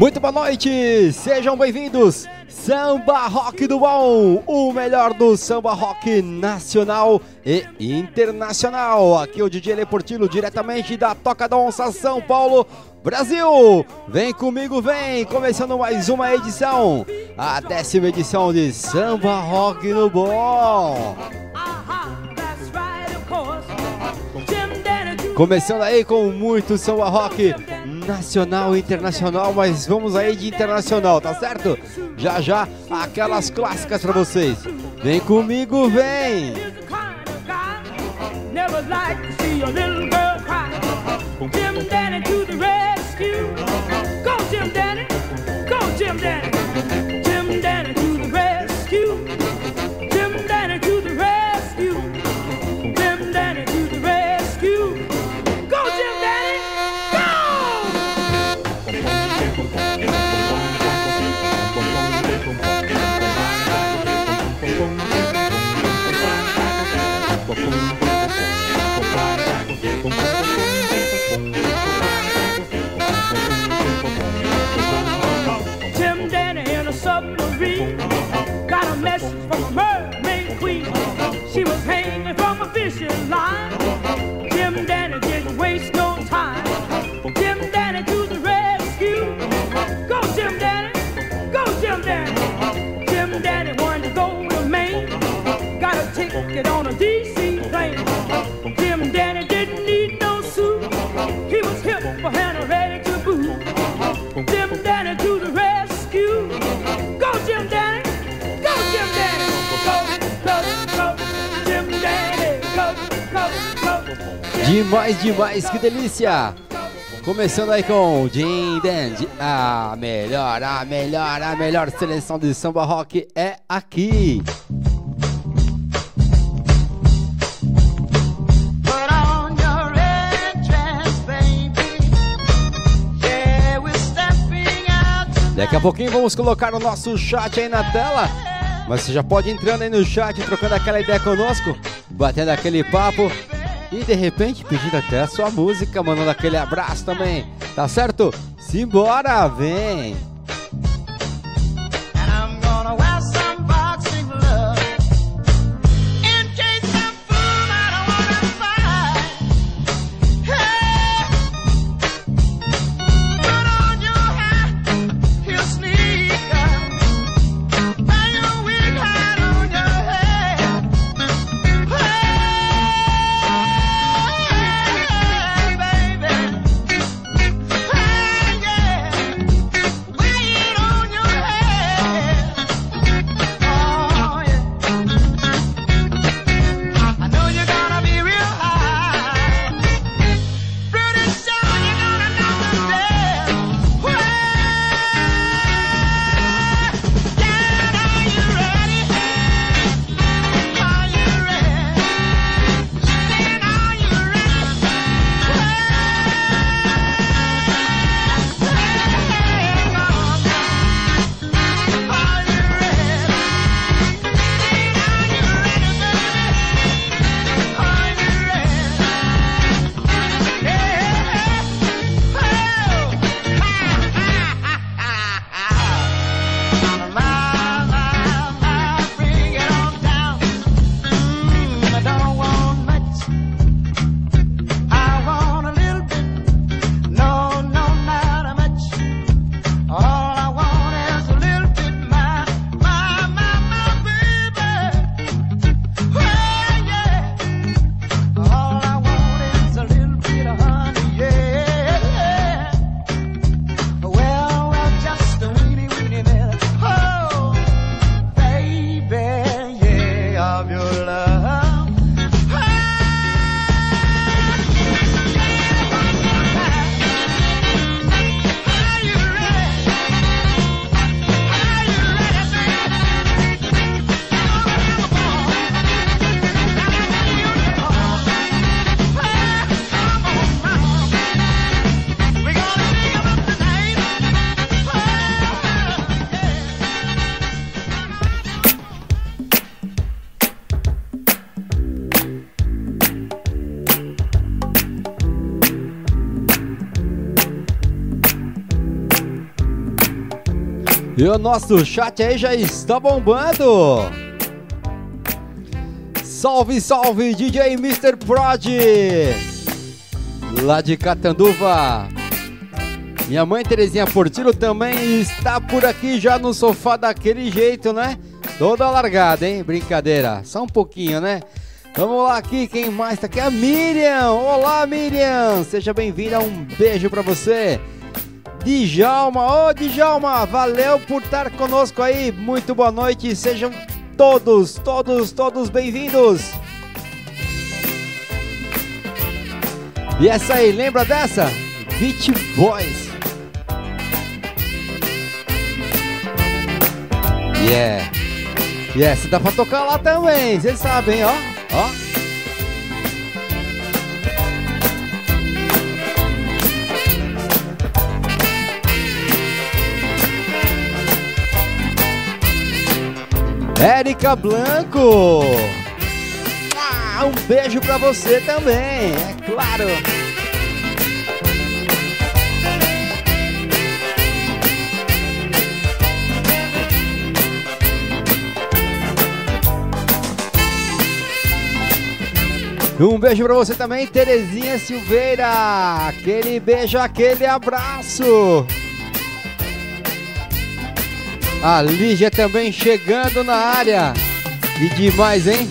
Muito boa noite, sejam bem-vindos. Samba Rock do Bom, o melhor do samba rock nacional e internacional. Aqui é o DJ Leportilo, diretamente da Toca da Onça, São Paulo, Brasil. Vem comigo, vem, começando mais uma edição, a décima edição de Samba Rock do Bom. Começando aí com muito samba rock nacional e internacional, mas vamos aí de internacional, tá certo? Já já aquelas clássicas para vocês. Vem comigo, vem! Never like to see a little girl cry. 必须来。Demais, demais, que delícia! Começando aí com Jim Dandy, a melhor, a melhor, a melhor seleção de samba rock é aqui. Daqui a pouquinho vamos colocar o nosso chat aí na tela. Mas você já pode ir entrando aí no chat, trocando aquela ideia conosco, batendo aquele papo e de repente pedindo até a sua música, mandando aquele abraço também. Tá certo? Simbora, vem! E o nosso chat aí já está bombando. Salve, salve, DJ Mr. Prod. Lá de Catanduva. Minha mãe Terezinha Portilo também está por aqui já no sofá daquele jeito, né? Toda largada, hein? Brincadeira. Só um pouquinho, né? Vamos lá aqui, quem mais tá aqui? A Miriam! Olá, Miriam! Seja bem-vinda, um beijo para você. Djalma, ô oh, Djalma, valeu por estar conosco aí. Muito boa noite, sejam todos, todos, todos bem-vindos. E essa aí, lembra dessa? Beach Boys. Yeah. Yeah, se dá pra tocar lá também, vocês sabem, ó. Ó. Érica Blanco. Ah, um beijo para você também, é claro. Um beijo para você também, Terezinha Silveira. Aquele beijo, aquele abraço. A Lígia também chegando na área. E demais, hein?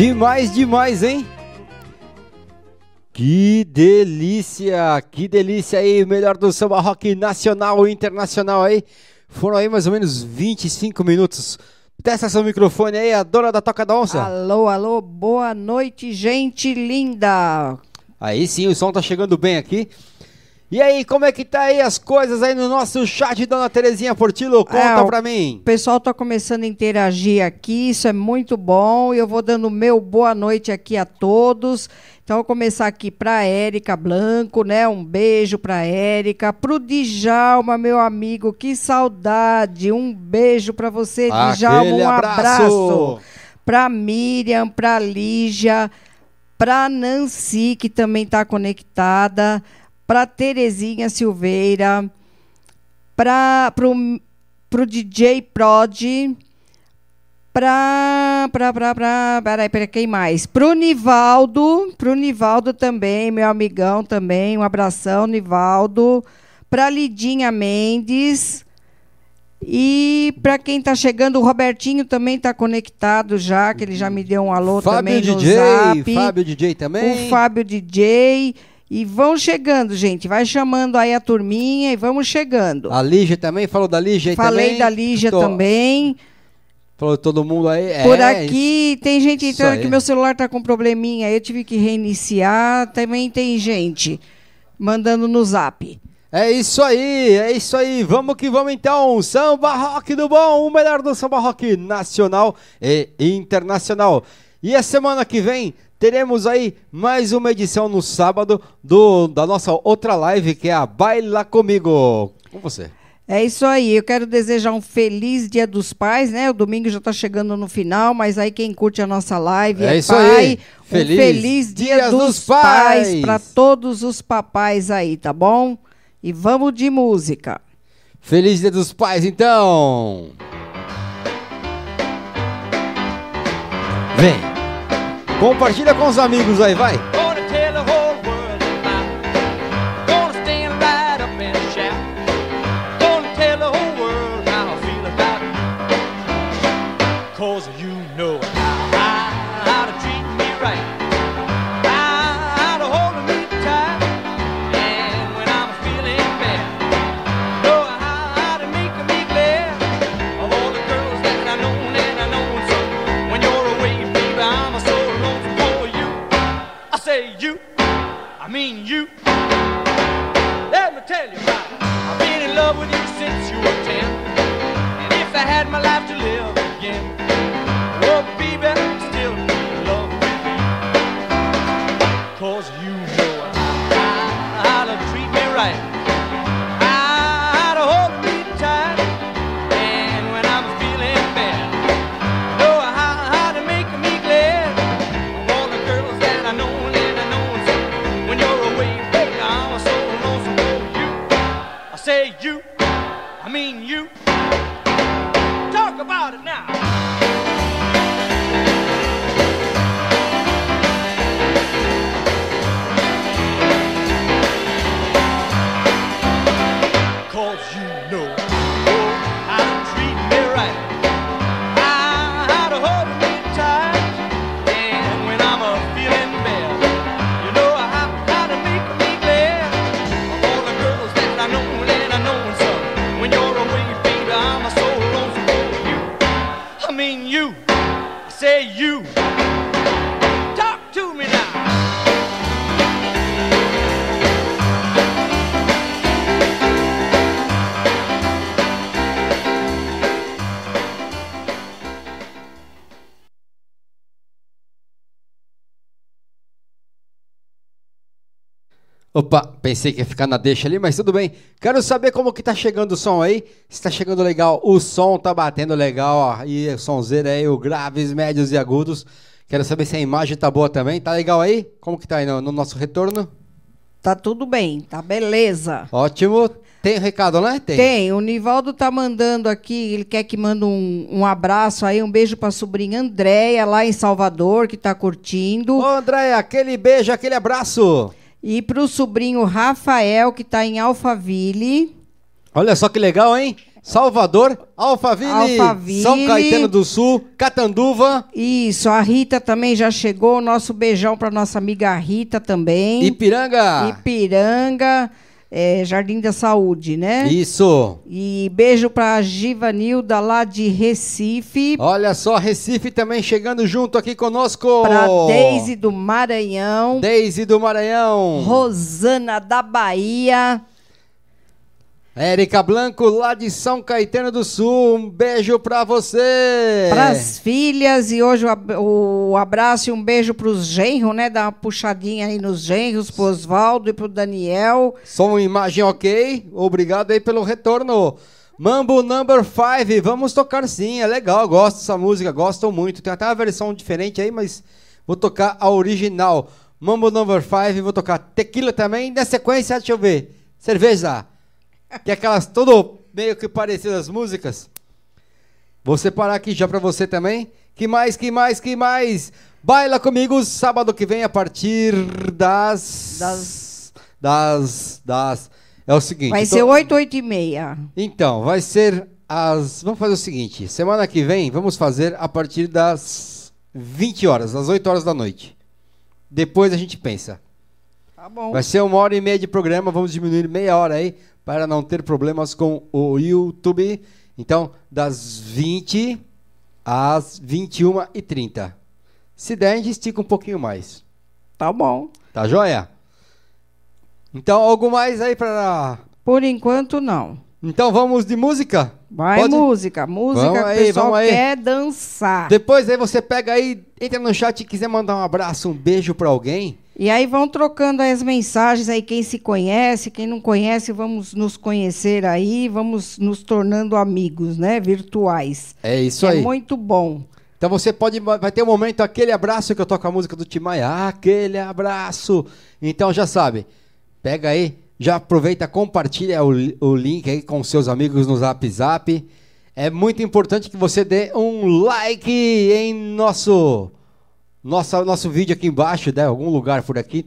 Demais, demais, hein? Que delícia, que delícia aí, melhor do samba rock nacional e internacional aí. Foram aí mais ou menos 25 minutos. Testa seu microfone aí, a dona da Toca da Onça. Alô, alô, boa noite, gente linda. Aí sim, o som tá chegando bem aqui. E aí, como é que tá aí as coisas aí no nosso chat, dona Terezinha Portilo? Conta É, pra mim. O pessoal tá começando a interagir aqui, isso é muito bom. E eu vou dando meu boa noite aqui a todos. Então, vou começar aqui pra Érica Blanco, né? Um beijo pra Érica. Pro Djalma, meu amigo, que saudade. Um beijo pra você, Djalma. Aquele Um abraço. abraço. Pra Miriam, pra Lígia, pra Nancy, que também tá conectada. Pra Terezinha Silveira. Pro, pro DJ Prod, pra, pra, pra, pra, peraí, peraí, quem mais? Pro Nivaldo, pro Nivaldo também, meu amigão também, um abração, Nivaldo. Pra Lidinha Mendes. E para quem tá chegando, o Robertinho também tá conectado já, que ele já me deu um alô Fábio também no DJ, zap. Fábio DJ também. O Fábio DJ. E vão chegando, gente. Vai chamando aí a turminha e vamos chegando. A Lígia também, falou da Lígia aí Falei também. da Lígia Tô- também. Falou de todo mundo aí. É, Por aqui tem gente Isso entrando que meu celular tá com probleminha. aí Eu tive que reiniciar. Também tem gente mandando no zap. É isso aí, é isso aí. Vamos que vamos então. Samba rock do bom, o melhor do samba rock nacional e internacional. E a semana que vem teremos aí mais uma edição no sábado do, da nossa outra live que é a Baila Comigo. Com você. É isso aí. Eu quero desejar um feliz Dia dos Pais, né? O domingo já está chegando no final, mas aí quem curte a nossa live É é, isso pai. aí. Um Feliz feliz Dia dos, dos Pais Pais. para todos os papais aí, tá bom? E vamos de música. Feliz Dia dos Pais, então! Vem! Compartilha com os amigos aí, vai! Gonna tell had my life to live again, Opa, pensei que ia ficar na deixa ali, mas tudo bem. Quero saber como que tá chegando o som aí. Se tá chegando legal, o som tá batendo legal, ó. E o sonzeiro aí, o graves, médios e agudos. Quero saber se a imagem tá boa também. Tá legal aí? Como que tá aí no, no nosso retorno? Tá tudo bem, tá beleza. Ótimo. Tem recado, né? Tem. Tem, o Nivaldo tá mandando aqui, ele quer que mande um, um abraço aí, um beijo pra sobrinha Andréia, lá em Salvador, que tá curtindo. Ô, André, aquele beijo, aquele abraço. E pro sobrinho Rafael, que tá em Alphaville. Olha só que legal, hein? Salvador, Alphaville, Alphaville. São Caetano do Sul, Catanduva, Isso, a Rita também já chegou. Nosso beijão para nossa amiga Rita também. Ipiranga. Ipiranga, é, Jardim da Saúde, né? Isso. E beijo para Givanilda lá de Recife. Olha só, Recife também chegando junto aqui conosco. Para Deise do Maranhão. Deise do Maranhão. Rosana da Bahia. Érica Blanco, lá de São Caetano do Sul. Um beijo pra você. Para as filhas. E hoje o, ab- o abraço e um beijo para os genros, né? Dá uma puxadinha aí nos genros, pro Oswaldo e pro Daniel. Som e imagem ok. Obrigado aí pelo retorno. Mambo Number 5, vamos tocar sim, é legal, gosto dessa música, gosto muito. Tem até uma versão diferente aí, mas vou tocar a original. Mambo Number 5, vou tocar tequila também. Na sequência, deixa eu ver, cerveja. Que é aquelas todo meio que parecidas as músicas. Vou separar aqui já pra você também. Que mais, que mais, que mais? Baila comigo sábado que vem a partir das. Das- Das. Das. É o seguinte. Vai tô- ser 8, 8 e meia. Então, vai ser as. Vamos fazer o seguinte: semana que vem vamos fazer a partir das 20 horas, das 8 horas da noite. Depois a gente pensa. Tá bom. Vai ser uma hora e meia de programa, vamos diminuir meia hora aí para não ter problemas com o YouTube. Então, das 20 às 21 e 30. Se der, a gente estica um pouquinho mais. Tá bom. Tá joia? Então, algo mais aí para. Por enquanto, não. Então vamos de música? Vai Pode? música. Música Vamos que aí, pessoal vamos aí. quer dançar. Depois aí você pega aí, entra no chat e quiser mandar um abraço, um beijo pra alguém. E aí vão trocando as mensagens aí, quem se conhece, quem não conhece, vamos nos conhecer aí, vamos nos tornando amigos, né? Virtuais. É isso Que aí. É muito bom. Então você pode, vai ter um momento, aquele abraço que eu toco a música do Timaya, aquele abraço. Então já sabe, pega aí, já aproveita, compartilha o, o link aí com seus amigos no Zap Zap. É muito importante que você dê um like em nosso, nossa, nosso vídeo aqui embaixo, né? Algum lugar por aqui.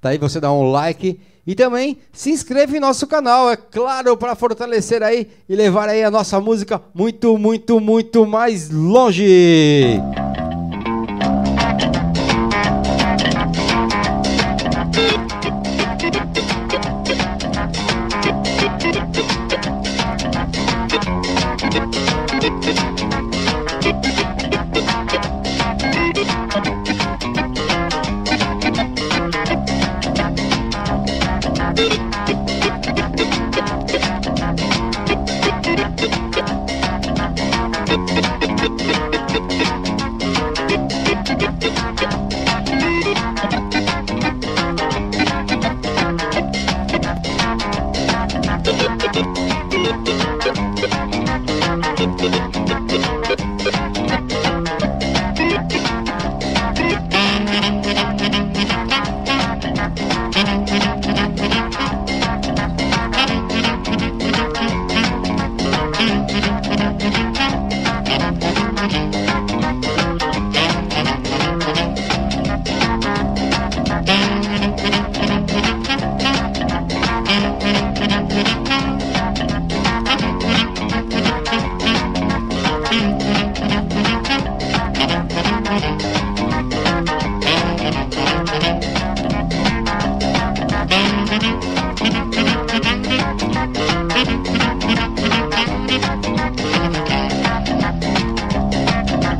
Tá aí você dá um like e também se inscreve em nosso canal, é claro, para fortalecer aí e levar aí a nossa música muito, muito, muito mais longe.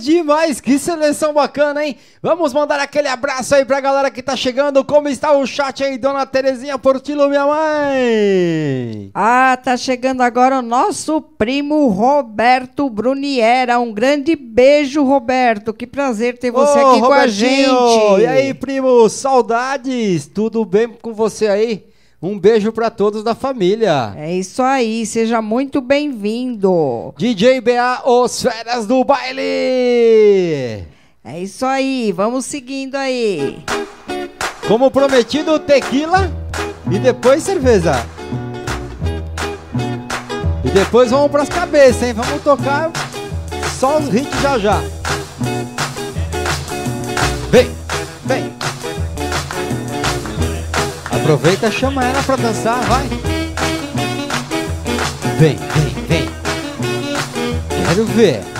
demais, demais. Que seleção bacana, hein? Vamos mandar aquele abraço aí pra galera que tá chegando. Como está o chat aí, dona Terezinha Portilo, minha mãe? Ah, tá chegando agora o nosso primo Roberto Bruniera. Um grande beijo, Roberto. Que prazer ter você Ô, aqui com a Robertinho, gente. E aí, primo, saudades? Tudo bem com você aí? Um beijo pra todos da família. É isso aí, seja muito bem-vindo. DJ BA, os férias do baile. É isso aí, vamos seguindo aí. Como prometido, tequila e depois cerveja. E depois vamos pras cabeças, hein? Vamos tocar só os hits já já. Vem, vem. Aproveita, chama ela pra dançar, vai. Vem, vem, vem. Quero ver.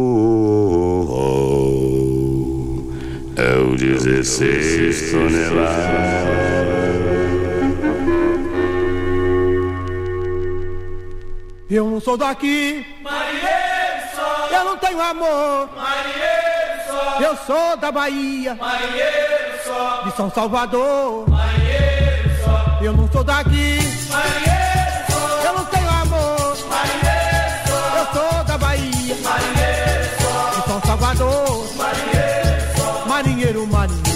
16 toneladas. Eu não sou daqui, Marinheiro eu não tenho amor. marinheiro Eu sou da Bahia, marinheiro só, de São Salvador. marinheiro só, Eu não sou daqui, marinheiro eu não tenho amor. marinheiro Eu sou da Bahia, marinheiro só, de São Salvador. marinheiro Marinheiro, marinheiro, marinheiro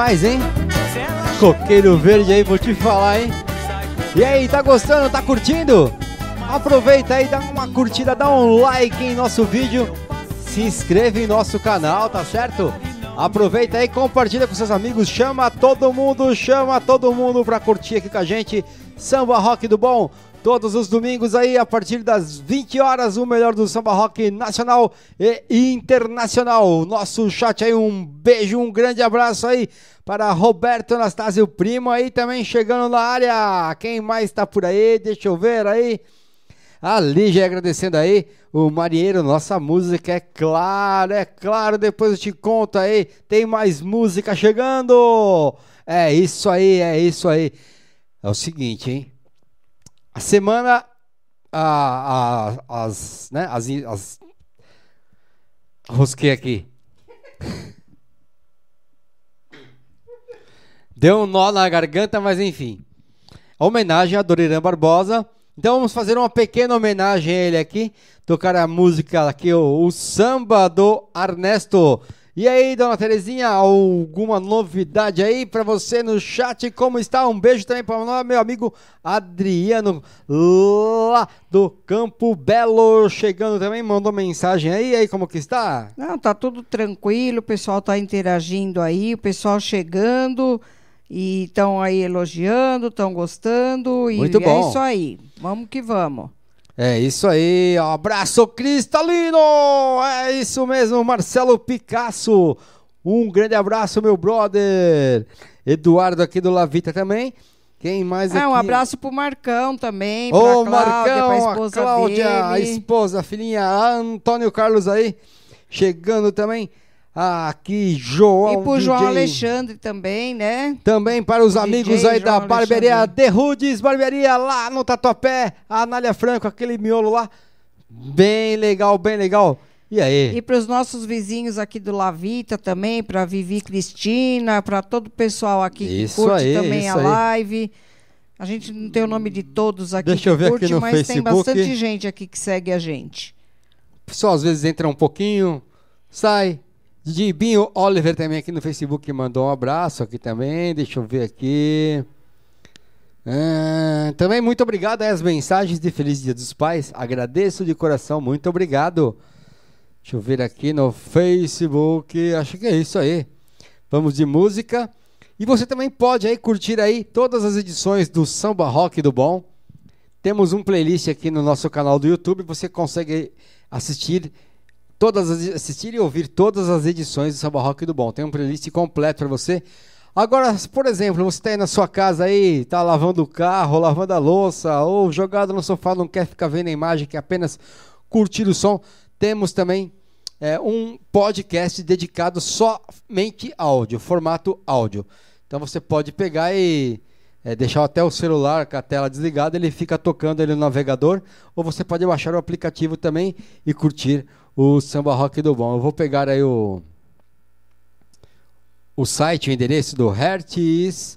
Demais, hein? Coqueiro verde aí, vou te falar, hein? E aí, tá gostando? Tá curtindo? Aproveita aí, dá uma curtida, dá um like em nosso vídeo, se inscreve em nosso canal, tá certo? Aproveita aí, compartilha com seus amigos, chama todo mundo, chama todo mundo pra curtir aqui com a gente. Samba Rock do Bom, todos os domingos aí, a partir das 20 horas, o melhor do samba rock nacional e internacional. Nosso chat aí, um beijo, um grande abraço aí para Roberto Anastácio Primo aí também chegando na área. Quem mais tá por aí? Deixa eu ver aí. A Lígia agradecendo aí. O Marinheiro, nossa música, é claro, é claro. Depois eu te conto aí. Tem mais música chegando. É isso aí, é isso aí. É o seguinte, hein? A semana. A, a- as. Né? As, as. Rosquei aqui. Deu um nó na garganta, mas enfim. Homenagem a Doriran Barbosa. Então vamos fazer uma pequena homenagem a ele aqui. Tocar a música aqui, o, o samba do Ernesto. E aí, dona Terezinha, alguma novidade aí pra você no chat? Como está? Um beijo também para meu amigo Adriano, lá do Campo Belo, chegando também, mandou mensagem aí. E aí, como que está? Não, tá tudo tranquilo, o pessoal tá interagindo aí, o pessoal chegando e estão aí elogiando, estão gostando e Muito é bom. isso aí. Vamos que vamos. É isso aí, abraço cristalino! É isso mesmo, Marcelo Picasso. Um grande abraço, meu brother. Eduardo aqui do Lavita também. Quem mais aqui? Ah, um abraço pro Marcão também, pra Ô, Cláudia, Marcão, pra a esposa Cláudia, a dele. esposa, a filhinha, a Antônio Carlos aí, chegando também. Aqui, João E pro João DJ. Alexandre também, né? Também para os amigos DJ aí da João barbearia Alexandre. The Rudes, barbearia lá no Tatuapé, a Anália Franco, aquele miolo lá. Bem legal, bem legal. E aí? E para os nossos vizinhos aqui do Lavita também, para Vivi Cristina, para todo o pessoal aqui Isso que curte aí, também a aí. live. A gente não tem o nome de todos aqui Deixa que eu ver curte, aqui no mas tem Facebook. bastante gente aqui que segue a gente. O pessoal às vezes entra um pouquinho, sai. Dibinho Oliver também aqui no Facebook mandou um abraço aqui também. Deixa eu ver aqui. Ah, também muito obrigado as mensagens de Feliz Dia dos Pais. Agradeço de coração, muito obrigado. Deixa eu ver aqui no Facebook. Acho que é isso aí. Vamos de música. E você também pode aí curtir aí todas as edições do Samba Rock do Bom. Temos um playlist aqui no nosso canal do YouTube. Você consegue assistir todas as, assistir e ouvir todas as edições do Samba Rock do Bom. Tem um playlist completo para você. Agora, por exemplo, você está aí na sua casa aí, tá lavando o carro, lavando a louça, ou jogado no sofá, não quer ficar vendo a imagem, quer apenas curtir o som, temos também é, um podcast dedicado somente áudio, formato áudio. Então você pode pegar e é, deixar até o celular com a tela desligada, ele fica tocando ali no navegador, ou você pode baixar o aplicativo também e curtir o samba rock do bom. Eu vou pegar aí o o site, o endereço do Hertz,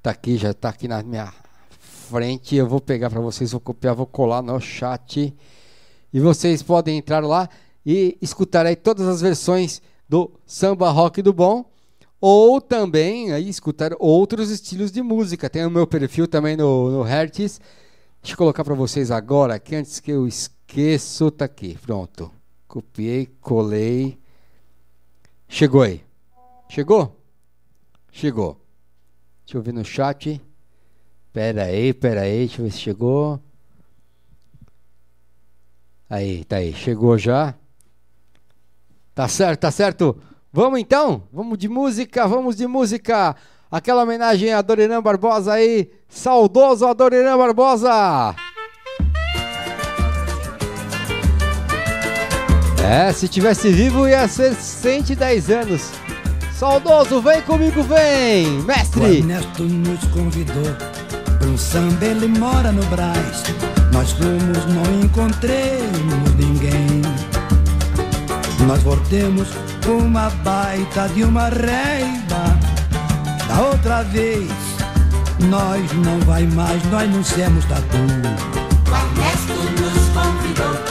tá aqui, já tá aqui na minha frente. Eu vou pegar para vocês, vou copiar, vou colar no chat. E vocês podem entrar lá e escutar aí todas as versões do samba rock do bom ou também aí escutar outros estilos de música. Tem o meu perfil também no, no Hertz. Deixa eu colocar para vocês agora aqui antes que eu esqueço, tá aqui. Pronto. Copiei, colei. Chegou aí. Chegou? Chegou. Deixa eu ver no chat. Pera aí, pera aí, deixa eu ver se chegou. Aí, tá aí, chegou já. Tá certo, tá certo. Vamos então? Vamos de música, vamos de música. Aquela homenagem a Doriran Barbosa aí. Saudoso Adoniran Barbosa. É, se tivesse vivo ia ser 110 anos. Saudoso, vem comigo, vem, O mestre. Ernesto nos convidou para um samba, ele mora no Brás. Nós fomos, não encontremos ninguém. Nós voltemos com uma baita de uma reiva. Da outra vez, nós não vai mais, nós não somos tatu. O Ernesto nos convidou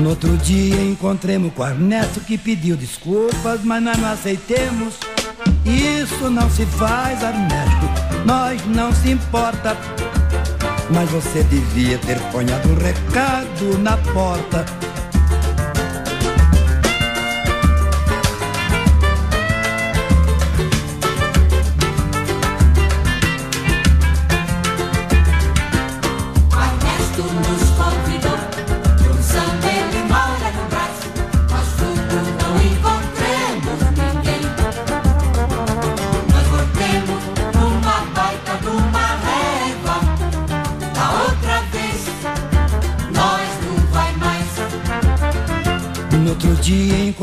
No outro dia encontremos com o Ernesto que pediu desculpas, mas nós não aceitemos. Isso não se faz, Ernesto, nós não se importa. Mas você devia ter ponhado um recado na porta.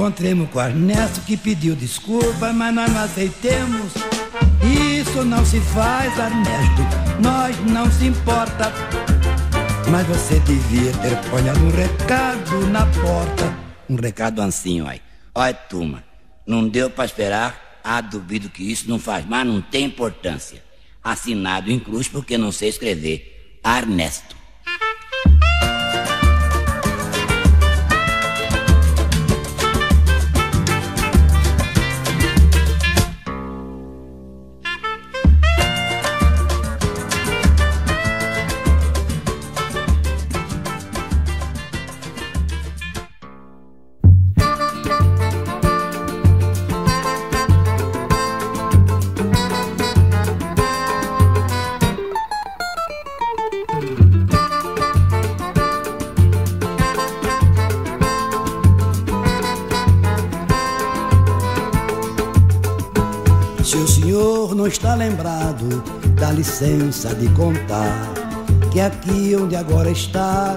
Encontremos com Ernesto que pediu desculpas, mas nós não aceitemos. Isso não se faz, Ernesto, nós não se importa. Mas você devia ter ponhado um recado na porta. Um recado assim, olha. Olha, turma, não deu pra esperar. Ah, duvido que isso não faz mais, não tem importância. Assinado em cruz porque não sei escrever. Ernesto. Lembrado, dá licença de contar que aqui onde agora está,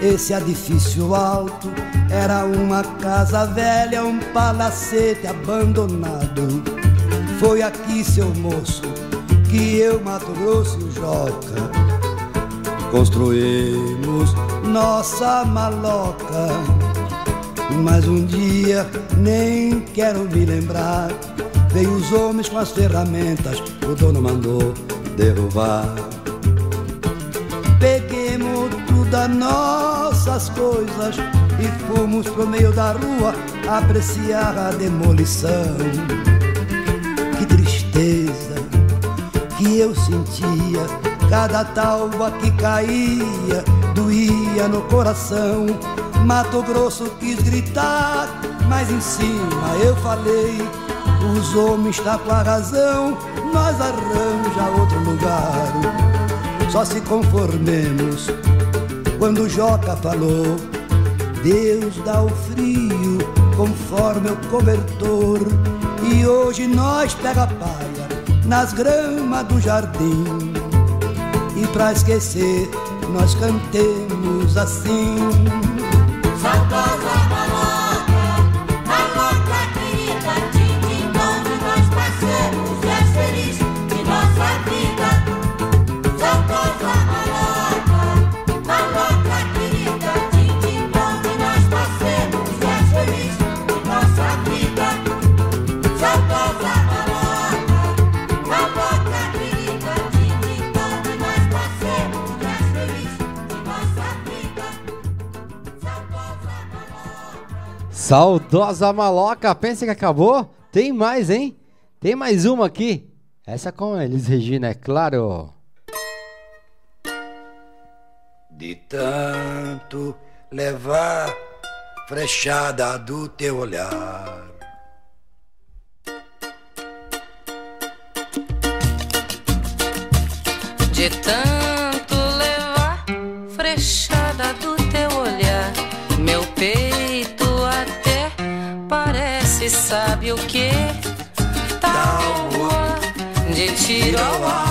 esse edifício alto era uma casa velha, um palacete abandonado. Foi aqui, seu moço, que eu, Mato Grosso Joca construímos nossa maloca. Mas um dia, nem quero me lembrar, veio os homens com as ferramentas, o dono mandou derrubar. Peguemos todas nossas coisas e fomos pro meio da rua apreciar a demolição. Que tristeza que eu sentia, cada talva que caía doía no coração. Mato Grosso quis gritar, mas em cima eu falei os homens está com a razão, nós arranja outro lugar. Só se conformemos quando o Joca falou: Deus dá o frio conforme o cobertor. E hoje nós pega palha nas gramas do jardim. E pra esquecer, nós cantemos assim. Saudosa Saudosa maloca, pensa que acabou? Tem mais, hein? Tem mais uma aqui. Essa com eles, Regina, é claro. De tanto levar frechada do teu olhar. De tanto levar frechada do teu olhar, meu peito 起的网。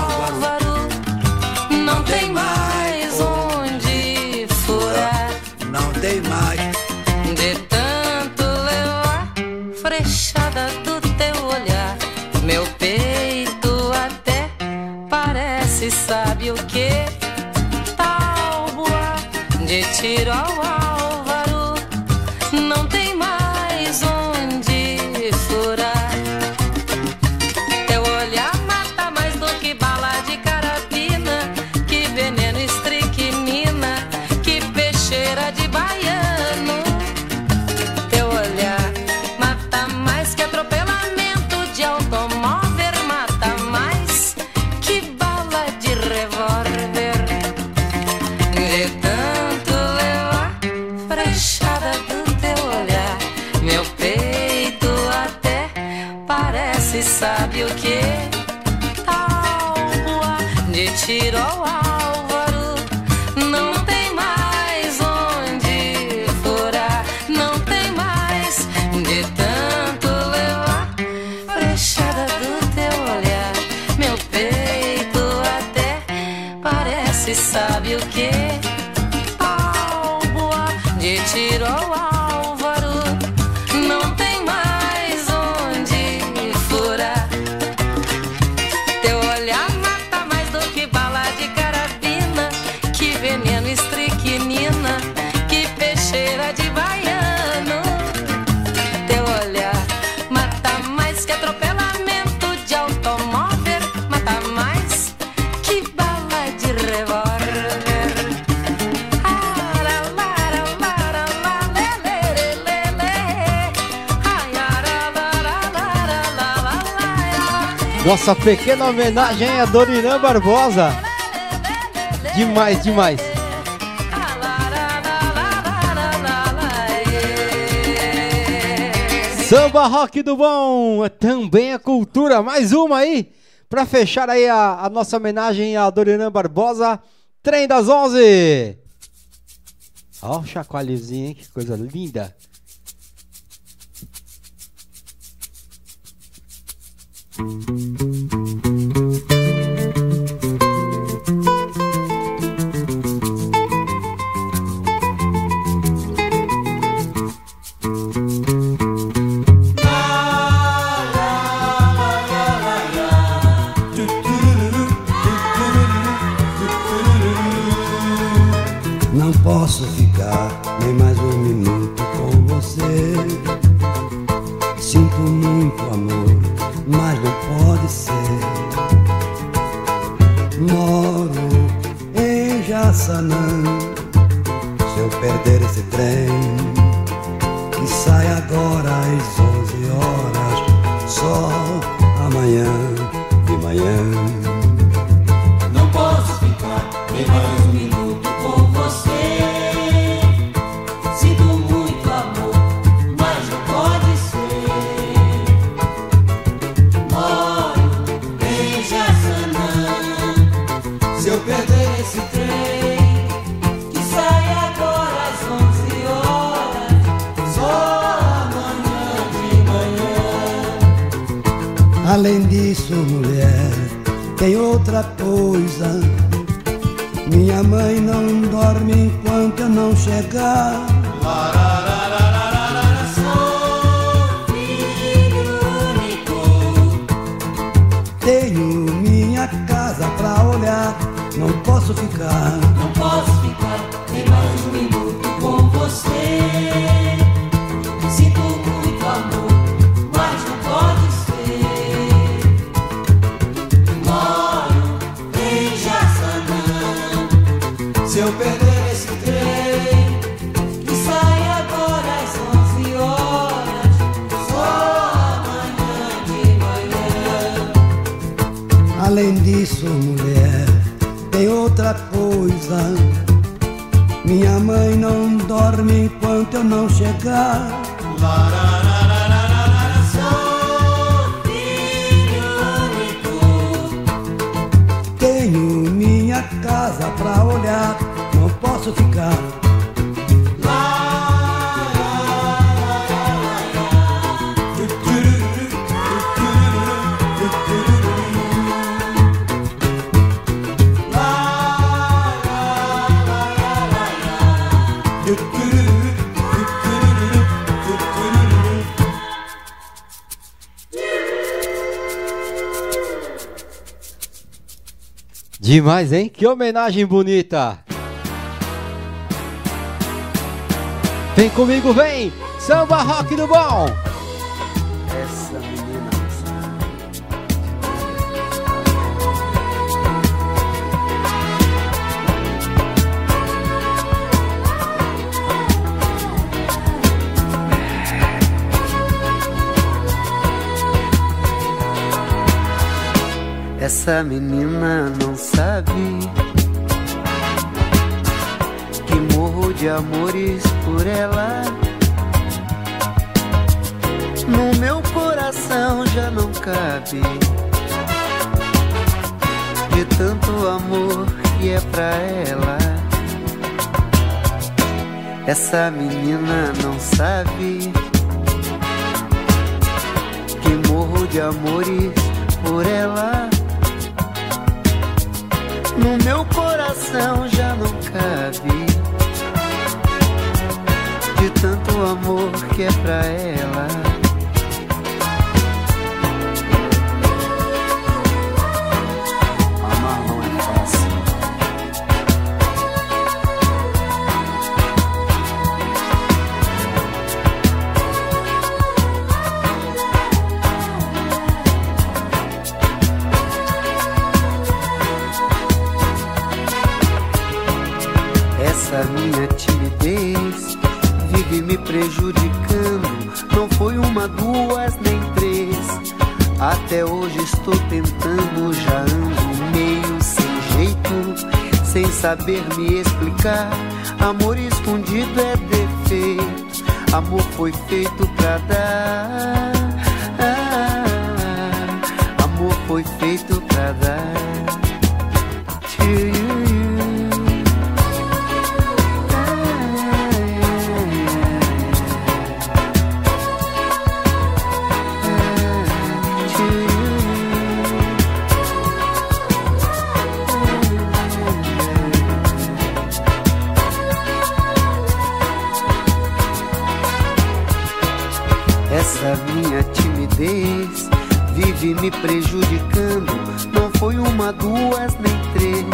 Essa pequena homenagem a Dorinã Barbosa. Demais, demais. Samba Rock do Bom, é também a cultura. Mais uma aí, para fechar aí a, a, nossa homenagem a Dorinã Barbosa. Trem das 11. Ó o chacoalhozinho, hein? Que coisa linda. Música disso, mulher, tem outra coisa. Minha mãe não dorme enquanto eu não chegar. Sou filho único. Tenho minha casa pra olhar, não posso ficar. Não posso ficar nem mais um minuto com você. Além disso, mulher, tem outra coisa. Minha mãe não dorme enquanto eu não chegar. Sou filho único. Tenho minha casa pra olhar, não posso ficar. Demais, hein? Que homenagem bonita! Vem comigo, vem! Samba rock do bom! Essa menina Essa menina não sabe que morro de amores por ela. No meu coração já não cabe de tanto amor que é pra ela. Essa menina não sabe que morro de amores por ela. No meu coração já não cabe de tanto amor que é pra ela. Saber me explicar. Amor escondido é defeito, amor foi feito pra dar. Minha timidez vive me prejudicando. Não foi uma, duas, nem três.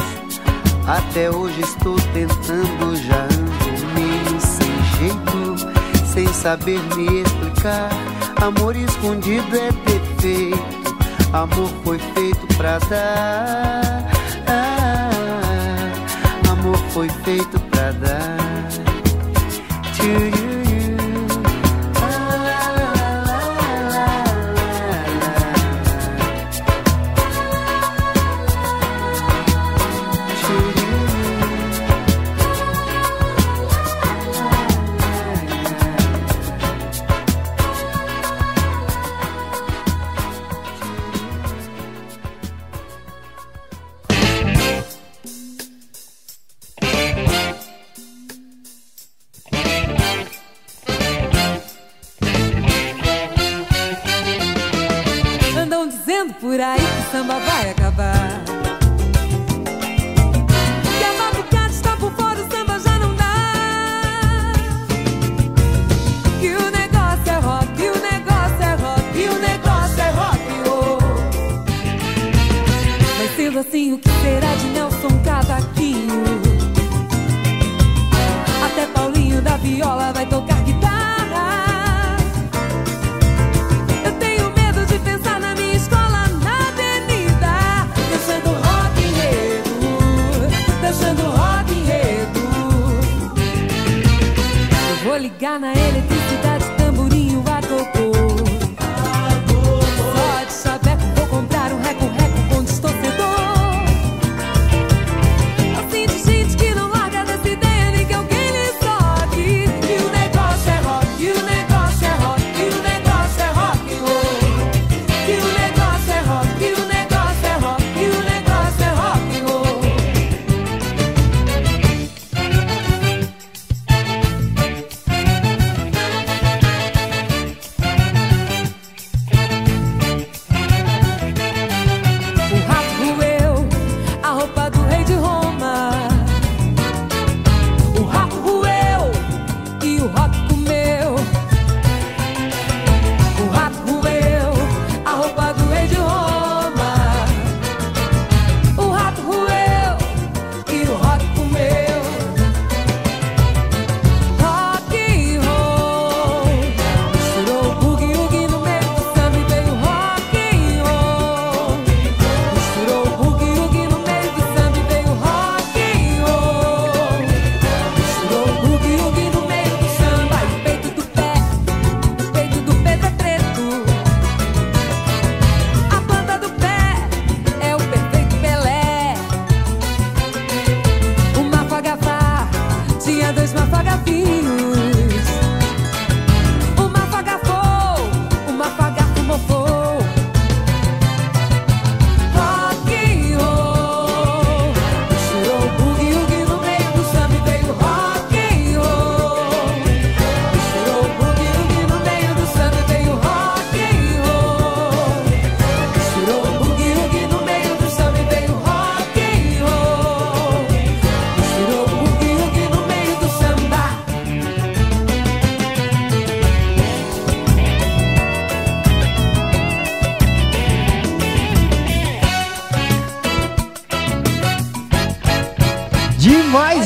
Até hoje estou tentando, já ando meio sem jeito, sem saber me explicar. Amor escondido é defeito, amor foi feito pra dar. Ah, amor foi feito pra dar.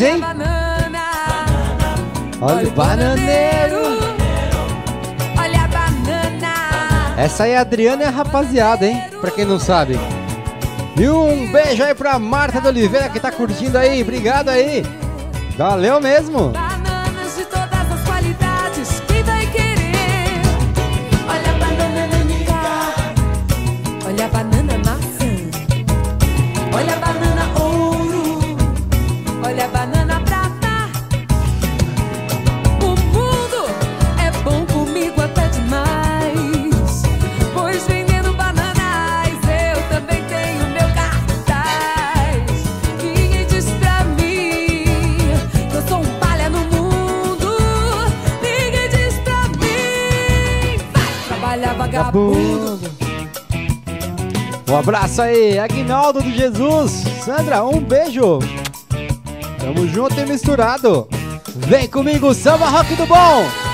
Hein? Olha o bananeiro. Olha a banana. Essa aí é a Adriana e a rapaziada, hein? Pra quem não sabe. E um beijo aí pra Marta de Oliveira que tá curtindo aí. Obrigado aí. Valeu mesmo. Um abraço aí, Agnaldo de Jesus. Sandra, um beijo. Tamo junto e misturado. Vem comigo, samba rock do bom.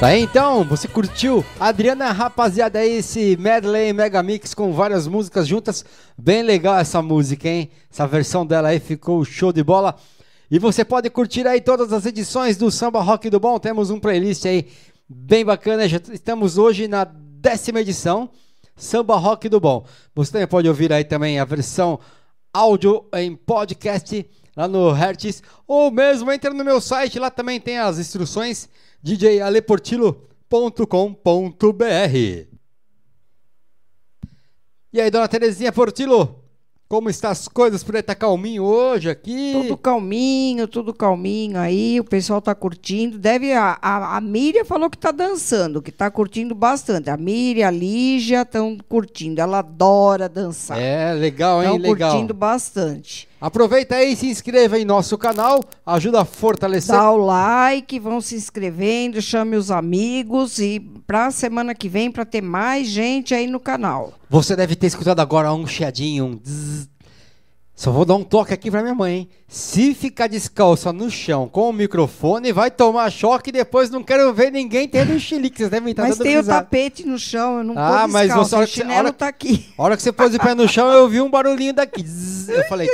Tá aí então, você curtiu? Adriana, rapaziada, é esse medley mega mix com várias músicas juntas. Bem legal essa música, hein? Essa versão dela aí ficou show de bola. E você pode curtir aí todas as edições do Samba Rock do Bom. Temos um playlist aí bem bacana. Já estamos hoje na décima edição Samba Rock do Bom. Você também pode ouvir aí também a versão áudio em podcast lá no Hertz ou mesmo entra no meu site, lá também tem as instruções djaleportilo.com.br. E aí, dona Terezinha Portilo, como estão as coisas por aí? Tá calminho hoje aqui? Tudo calminho, tudo calminho aí. O pessoal tá curtindo. Deve a, a, a Miriam falou que tá dançando, que tá curtindo bastante. A Miriam, a Lígia estão curtindo. Ela adora dançar. É, legal, hein? Estão curtindo bastante. Aproveita aí e se inscreva em nosso canal, ajuda a fortalecer. Dá o like, vão se inscrevendo, chame os amigos e pra semana que vem, pra ter mais gente aí no canal. Você deve ter escutado agora um chiadinho, um. Só vou dar um toque aqui pra minha mãe, hein? Se ficar descalça no chão com o microfone, vai tomar choque e depois não quero ver ninguém tendo chilique. Vocês devem estar Mas tem o risada. tapete no chão, eu não Ah, pôr mas você- o chinelo hora- tá aqui. A hora que você pôs o pé no chão, eu vi um barulhinho daqui. Eu falei.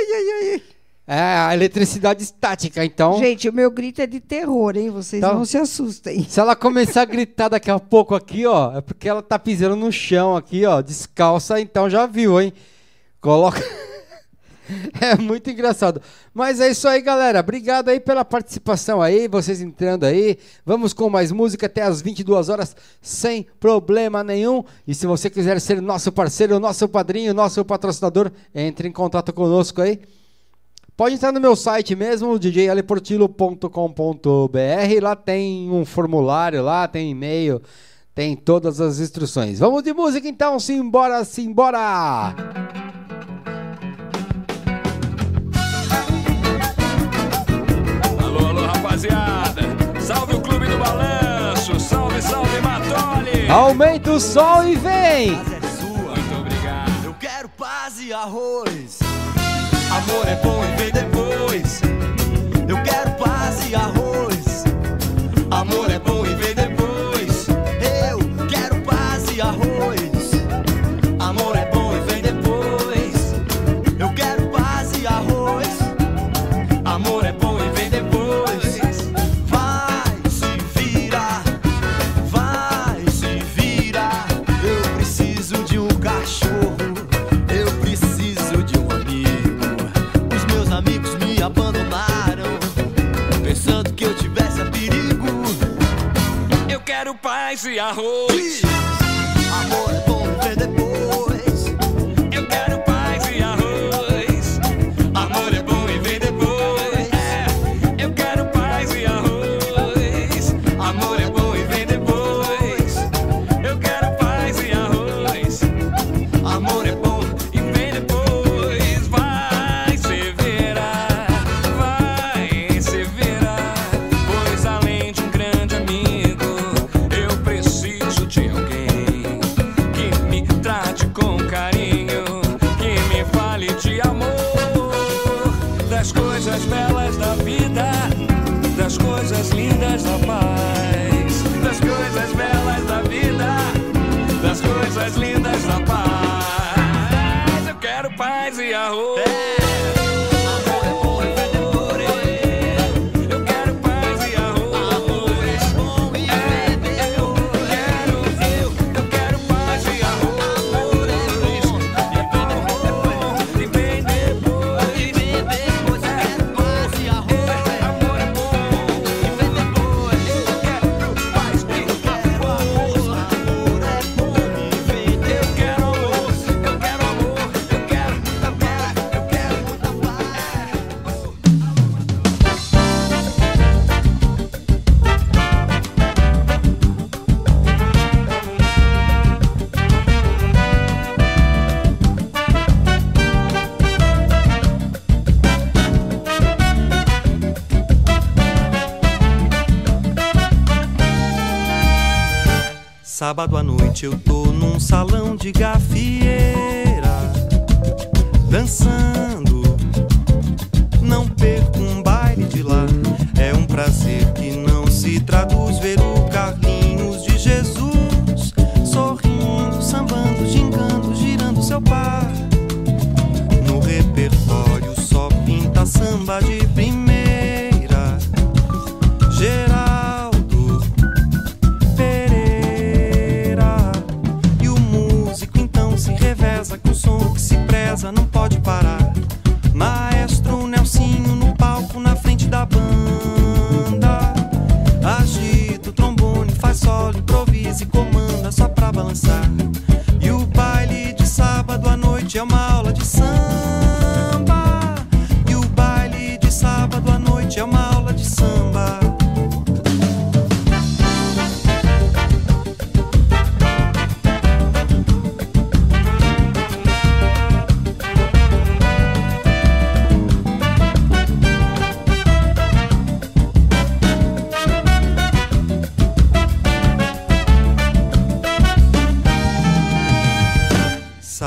É, a eletricidade estática, então. Gente, o meu grito é de terror, hein? Vocês Então- não se assustem. Se ela começar a gritar daqui a pouco aqui, ó, é porque ela tá pisando no chão aqui, ó, descalça, então já viu, hein? Coloca. É muito engraçado. Mas é isso aí, galera. Obrigado aí pela participação aí, vocês entrando aí. Vamos com mais música até as 22 horas, sem problema nenhum. E se você quiser ser nosso parceiro, nosso padrinho, nosso patrocinador, entre em contato conosco aí. Pode entrar no meu site mesmo, djlportilo.com.br. Lá tem um formulário, lá tem e-mail, tem todas as instruções. Vamos de música então, simbora, simbora! Aumenta o som e vem! Muito obrigado. Eu quero paz e arroz. Amor é bom e vem depois. Quero paz e Sábado à noite eu tô num salão de gafieira, dançando. Não perco um baile de lá, é um prazer que não se traduz. Ver o Carlinhos de Jesus sorrindo, sambando, gingando, girando seu par. No repertório só pinta samba de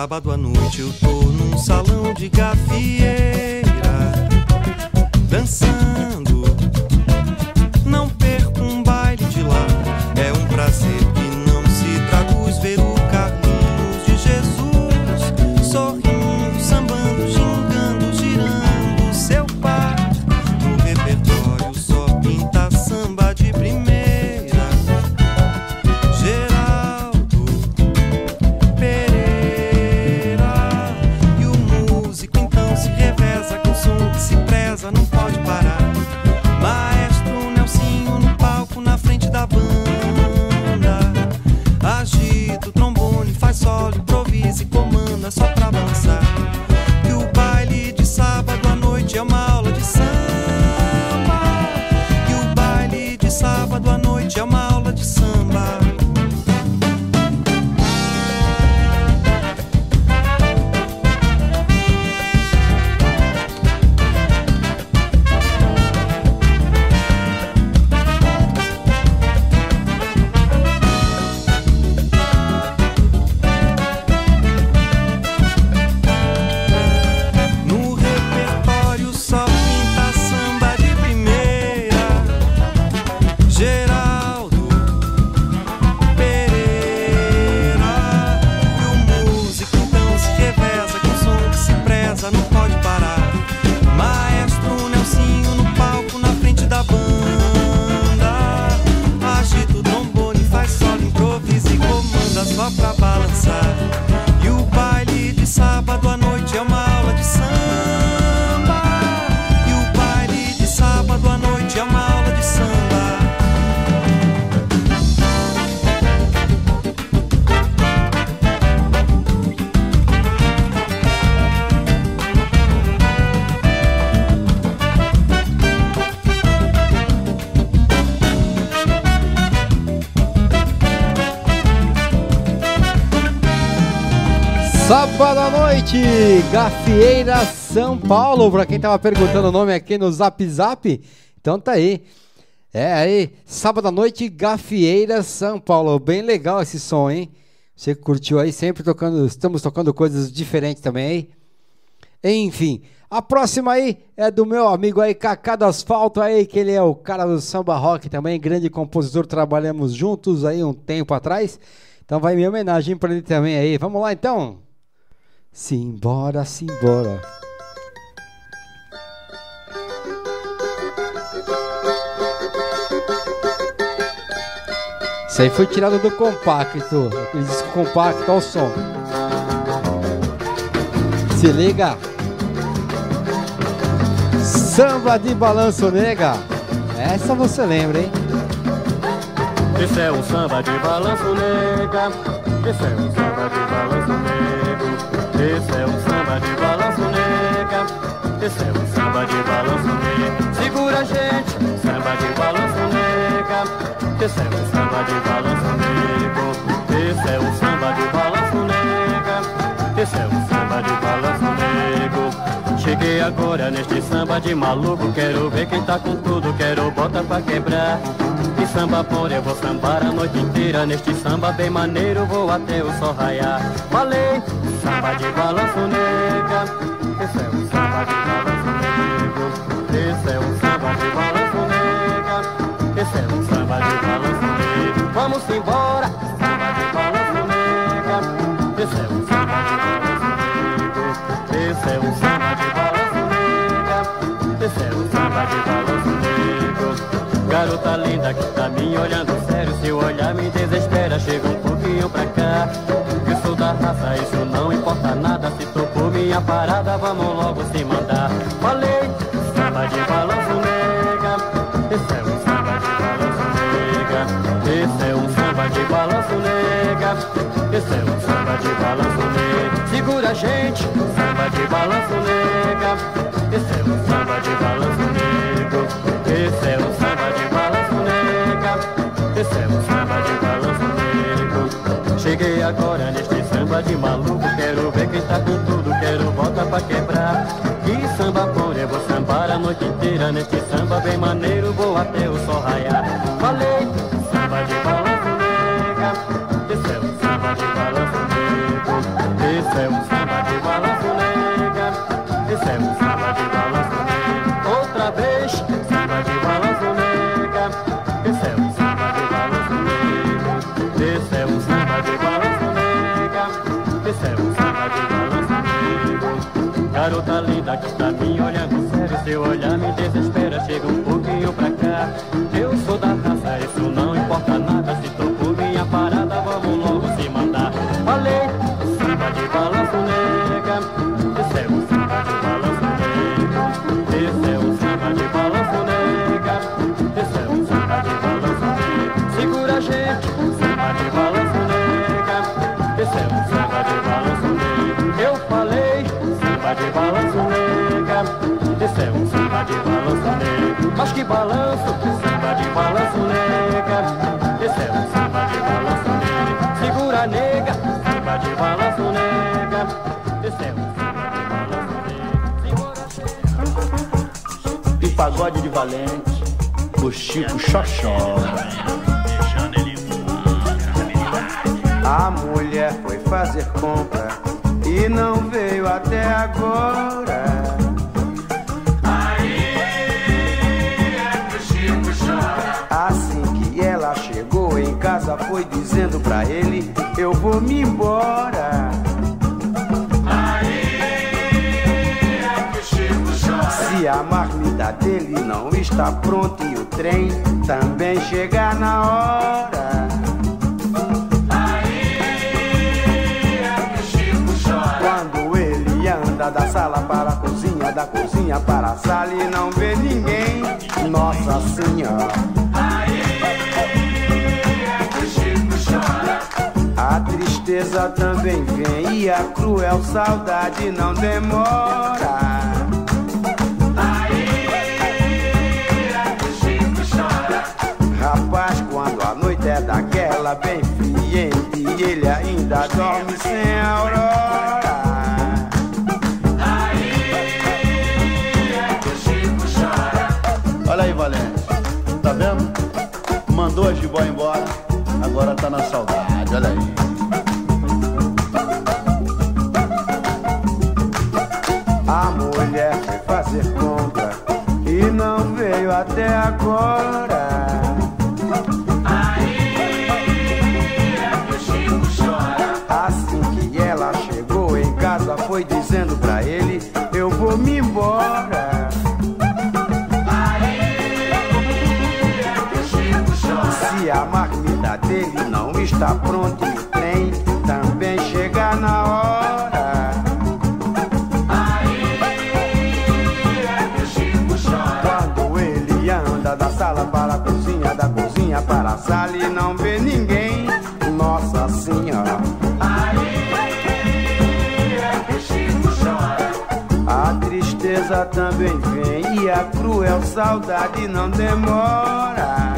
sábado à noite eu tô num salão de gafieira, dançando. Sábado à noite, Gafieira São Paulo. Pra quem tava perguntando o nome aqui no Zap Zap, então tá aí. É aí, sábado à noite, Gafieira São Paulo. Bem legal esse som, hein? Você curtiu aí, sempre tocando, estamos tocando coisas diferentes também aí. Enfim, a próxima aí é do meu amigo aí, Cacá do Asfalto aí, que ele é o cara do samba rock também, grande compositor, trabalhamos juntos aí um tempo atrás. Então vai minha homenagem pra ele também aí. Vamos lá então. Simbora, simbora. Isso aí foi tirado do compacto. Aquele disco compacto, olha o som. Se liga. Samba de balanço nega. Essa você lembra, hein? Esse é um samba de balanço nega. Esse é um samba. Esse é um samba de balanço nega. Esse é um samba de balanço nega. Segura gente, samba de balanço nega. Esse é um samba de balanço nego. Esse é um samba de balanço nega. Esse é um Cheguei agora neste samba de maluco. Quero ver quem tá com tudo. Quero bota pra quebrar. E samba por eu vou sambar a noite inteira Neste samba bem maneiro vou até o sol raiar Falei, samba de balanço nega Esse é um samba de balanço negro Esse é um samba de balanço nega Esse é um samba de balanço negro Vamos embora, Garota linda que tá me olhando sério. Seu olhar me desespera, chega um pouquinho pra cá. Eu sou da raça, isso não importa nada. Se tocou minha parada, vamos logo se mandar. Falei, samba de balanço nega. Esse é um samba de balanço nega. Esse é um samba de balanço nega. Esse é um samba de balanço nega. Segura a gente, samba de balanço nega. Esse é um samba de maluco Quero ver quem tá com tudo, quero bota pra quebrar. Que samba bom, eu vou sambar a noite inteira Neste samba bem maneiro, vou até o sol raiar. Falei, Garota linda que tá me olhando sério, seu olhar me desespera. Chega um pouquinho pra cá. Eu de balanço nega. Mas que balanço, samba de balanço nega. Esse é um samba de balanço nega. Segura nega, samba de balanço nega. Esse é um samba de balanço nega. E pagode de valente, o Chico Xoxó. A mulher foi fazer compra e não veio até agora. Foi dizendo pra ele: Eu vou me embora. Se a marmita dele não está pronta e o trem também chegar na hora. Quando ele anda da sala para a cozinha, da cozinha para a sala e não vê ninguém, Nossa Senhora. Tristeza também vem e a cruel saudade não demora. Rapaz, quando a noite é daquela bem friente e ele ainda dorme sem aurora. Olha aí, Valente. Tá vendo? Mandou a Gibó embora, agora tá na saudade. Olha aí. Agora. Assim que ela chegou em casa, foi dizendo pra ele: Eu vou me embora. Se a marmita dele não está pronta cozinha para a sala e não vê ninguém, Nossa Senhora. A tristeza também vem e a cruel saudade não demora.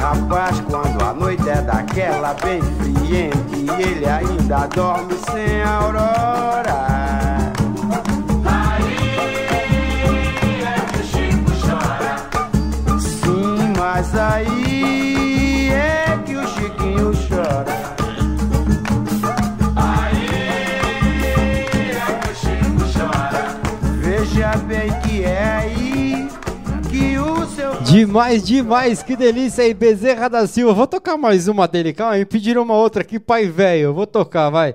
Rapaz, quando a noite é daquela bem friente ele ainda dorme sem aurora. Demais, demais, que delícia aí, Bezerra da Silva. Vou tocar mais uma dele, calma aí. Pediram uma outra aqui, pai velho. Vou tocar, vai.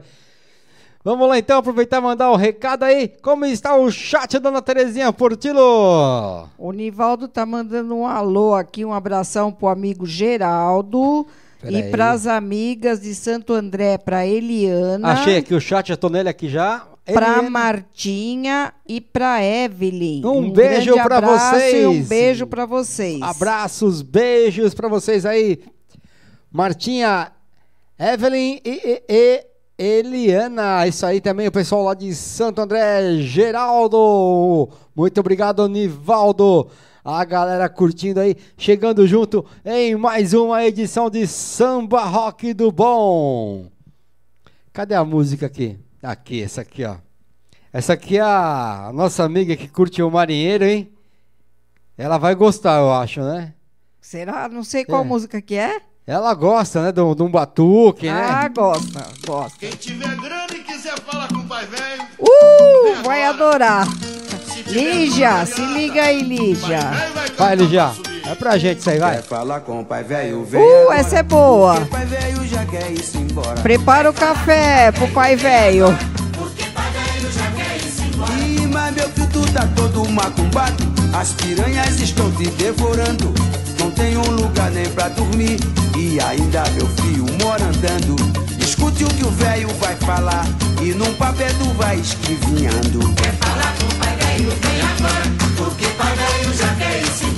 Vamos lá então, aproveitar e mandar o recado aí. Como está o chat, dona Terezinha Portilo? O Nivaldo tá mandando um alô aqui, um abração pro amigo Geraldo Pera e aí. pras amigas de Santo André, pra Eliana. Achei aqui o chat, já tô nele aqui já. Eliana. Martinha e pra Evelyn. Um beijo grande pra abraço E um vocês. beijo pra vocês. Abraços, beijos pra vocês aí. Martinha, Evelyn e, e- e Eliana. Isso aí também, o pessoal lá de Santo André, Geraldo. Muito obrigado, Nivaldo. A galera curtindo aí, chegando junto em mais uma edição de Samba Rock do Bom. Cadê a música aqui? Aqui, essa aqui, ó. Essa aqui é a nossa amiga que curte o marinheiro, hein? Ela vai gostar, eu acho, né? Será? Não sei qual É. música que é. Ela gosta, né? De um batuque, Ah, né? gosta, gosta. Quem tiver grana e quiser falar com o pai velho, Uh, vai adorar. Lígia, se liga aí, Lígia. Vai, Ligia. É pra gente isso aí, vai. Quer falar com o pai velho, vem Uh, agora, essa é boa. porque o pai velho já quer ir embora. Prepara o café pro pai velho. Ih, mas meu filho, tu tá todo macumbado. As piranhas estão te devorando. Não tem um lugar nem pra dormir. E ainda meu filho mora andando. Escute o que o velho vai falar. E num papel tu vai escrevinhando. Quer falar com o pai velho, vem agora. Porque pai velho já quer ir embora. Quer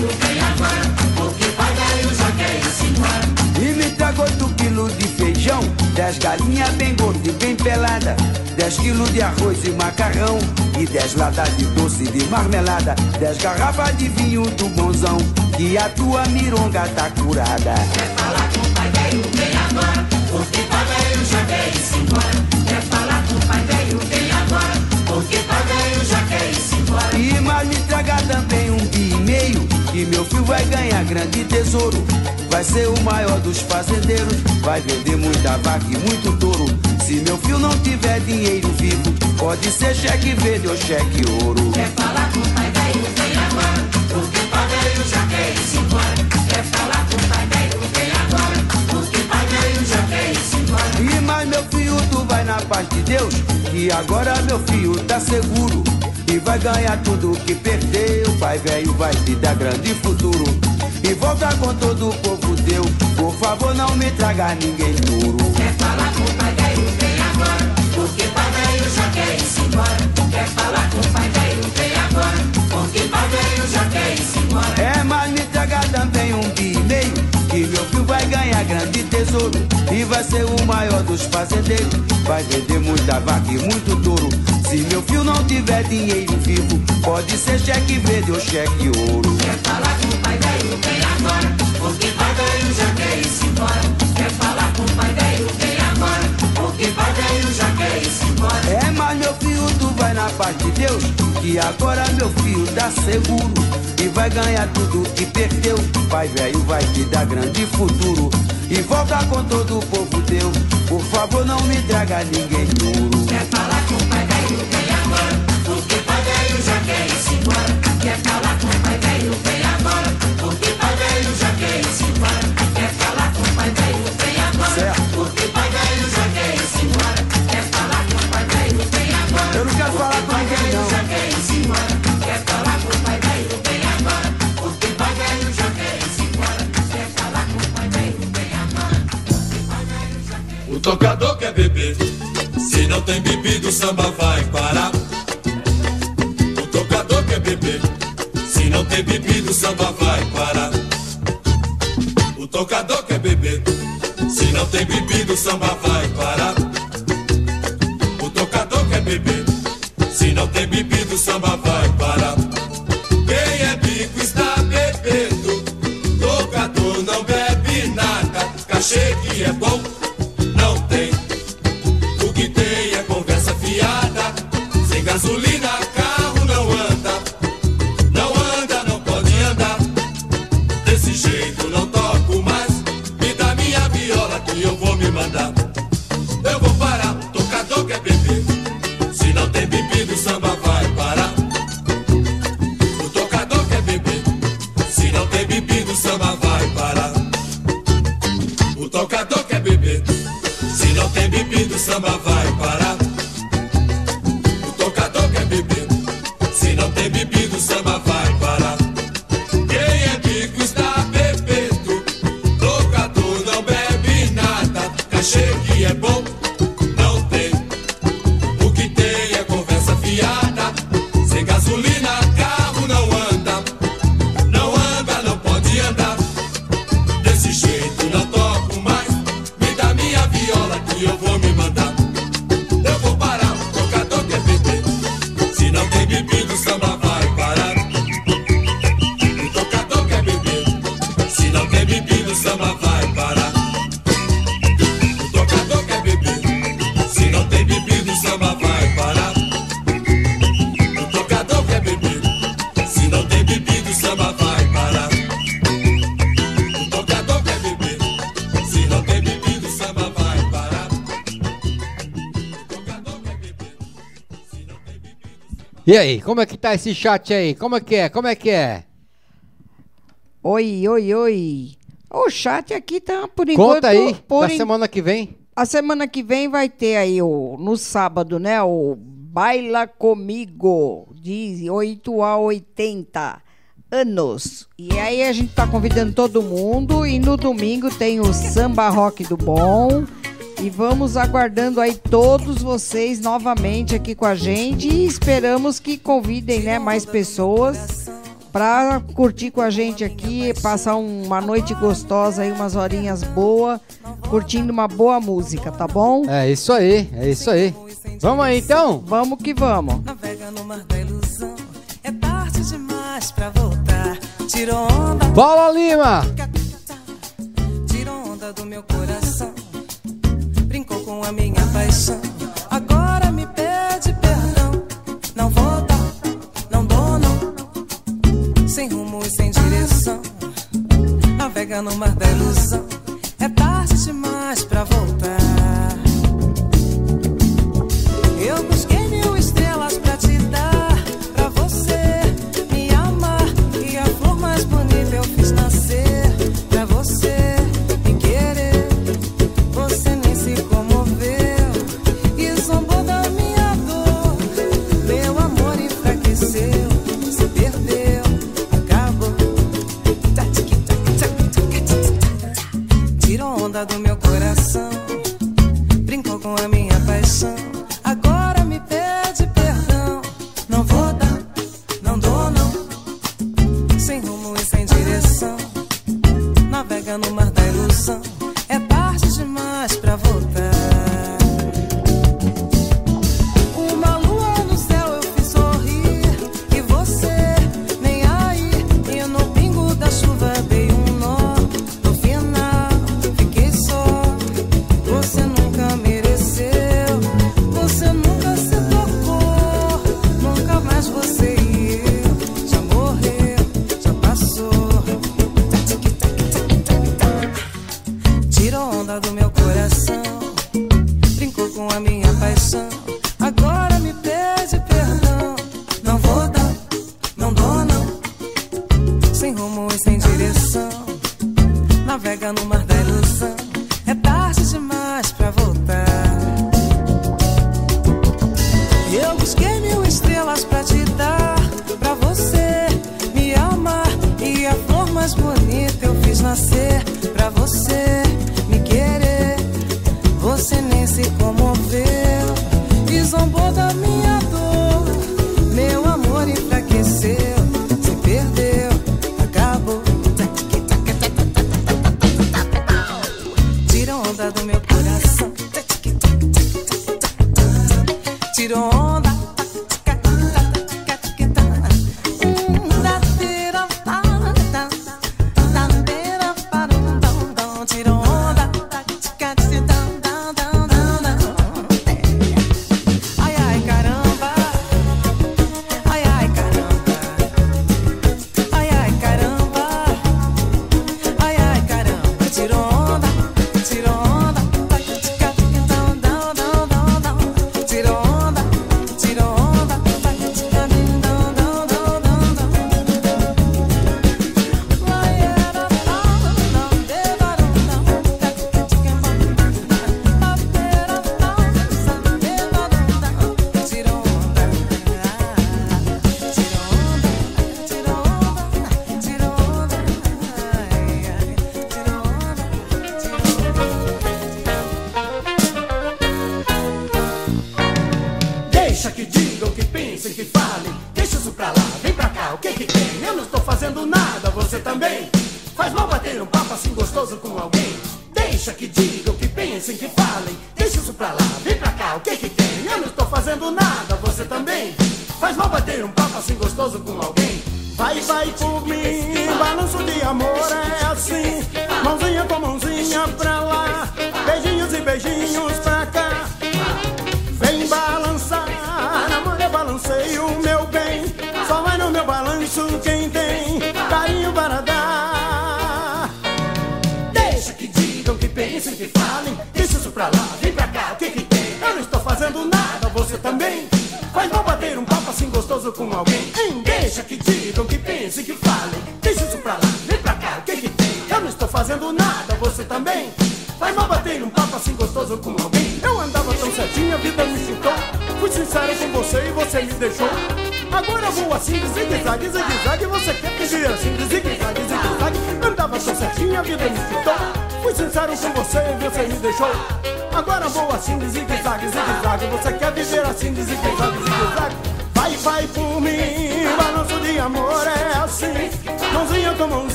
com o pai velho, vem agora. Porque pai velho já quer ir embora. E me traga oito quilos de feijão. Dez galinhas bem gordas e bem pelada. Dez quilos de arroz e macarrão. E dez latas de doce de marmelada. Dez garrafas de vinho do bonzão. Que a tua mironga tá curada. Quer falar com o pai velho, vem agora. Porque pai velho já quer embora. Quer falar com o pai velho, vem agora. Porque pai velho já quer embora. E mais me traga também Que meu filho vai ganhar grande tesouro. Vai ser o maior dos fazendeiros. Vai vender muita vaca e muito touro. Se meu filho não tiver dinheiro vivo, pode ser cheque verde ou cheque ouro. Quer falar com o pai velho, vem agora. Porque pai velho já quer ir embora. Quer falar com o pai velho, vem agora. Porque pai velho já quer ir embora. E mais meu filho, tu vai na paz de Deus. Que agora meu filho tá seguro. E vai ganhar tudo que perdeu. Pai velho vai te dar grande futuro. E volta com todo o povo teu. Por favor, não me traga ninguém duro. Quer falar com o pai velho, vem agora. Porque pai velho já quer ir embora. Quer falar com o pai velho, vem agora. Porque pai velho já quer ir embora. É, mas tesouro. E vai ser o maior dos fazendeiros. Vai vender muita vaca e muito touro. Se meu filho não tiver dinheiro vivo, pode ser cheque verde ou cheque ouro. Quer falar com o pai velho, vem agora. Porque pai velho já quer ir embora. Quer falar com o pai velho, vem agora. Porque pai velho já quer ir embora. É, mas meu filho, vai na paz de Deus. Que agora meu filho tá seguro. E vai ganhar tudo que perdeu. Pai velho vai te dar grande futuro. E volta com todo o povo teu. Por favor, não me traga ninguém duro. Quer falar com Tocador quer beber. Se não tem bebido, o samba vai parar. O tocador quer beber. Se não tem bebido, o samba vai parar. O tocador quer beber. Se não tem bebido, o samba vai parar. O tocador quer beber. Se não tem bebido, o samba vai parar. E aí, como é que tá esse chat aí? Como é que é? Como é que é? Oi, oi, oi. O chat aqui tá por enquanto. Conta aí, por da semana que vem. A semana que vem vai ter aí o, no sábado, né? O Baila Comigo, de 8 a 80 anos. E aí a gente tá convidando todo mundo. E no domingo tem o Samba Rock do Bom. E vamos aguardando aí todos vocês novamente aqui com a gente e esperamos que convidem né, mais pessoas para curtir com a gente aqui, passar uma noite gostosa aí, umas horinhas boas, curtindo uma boa música, tá bom? É isso aí, é isso aí. Vamos aí então? Vamos que vamos. Navega no mar da ilusão, é tarde demais pra voltar. Tirou onda. Bola Lima! Tirou onda do meu coração com a minha paixão. Agora me pede perdão. Não volta, não dono. Sem rumo e sem direção. Navega no mar da ilusão. É tarde demais pra voltar. chega numa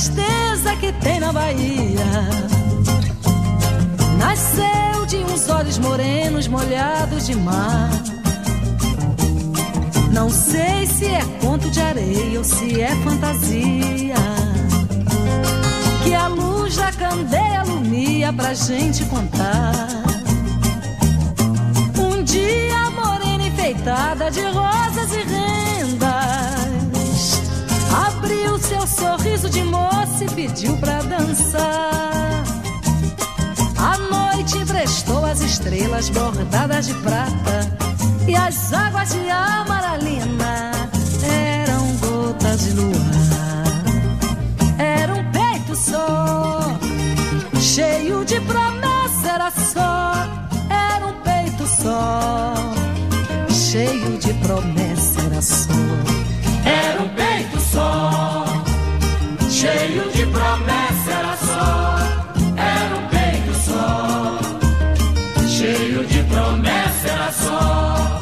tristeza que tem na Bahia. Nasceu de uns olhos morenos molhados de mar. Não sei se é conto de areia ou se é fantasia. Que a luz da candeia alumia pra gente contar. Um dia morena enfeitada de rosas e rãs sorriso de moça e pediu pra dançar. A noite emprestou as estrelas bordadas de prata e as águas de amaralina eram gotas de luar. Era um peito só, cheio de promessa, era só. Era um peito só, cheio de promessa, era só. cheio de promessa era só, era um peito só, cheio de promessa era só.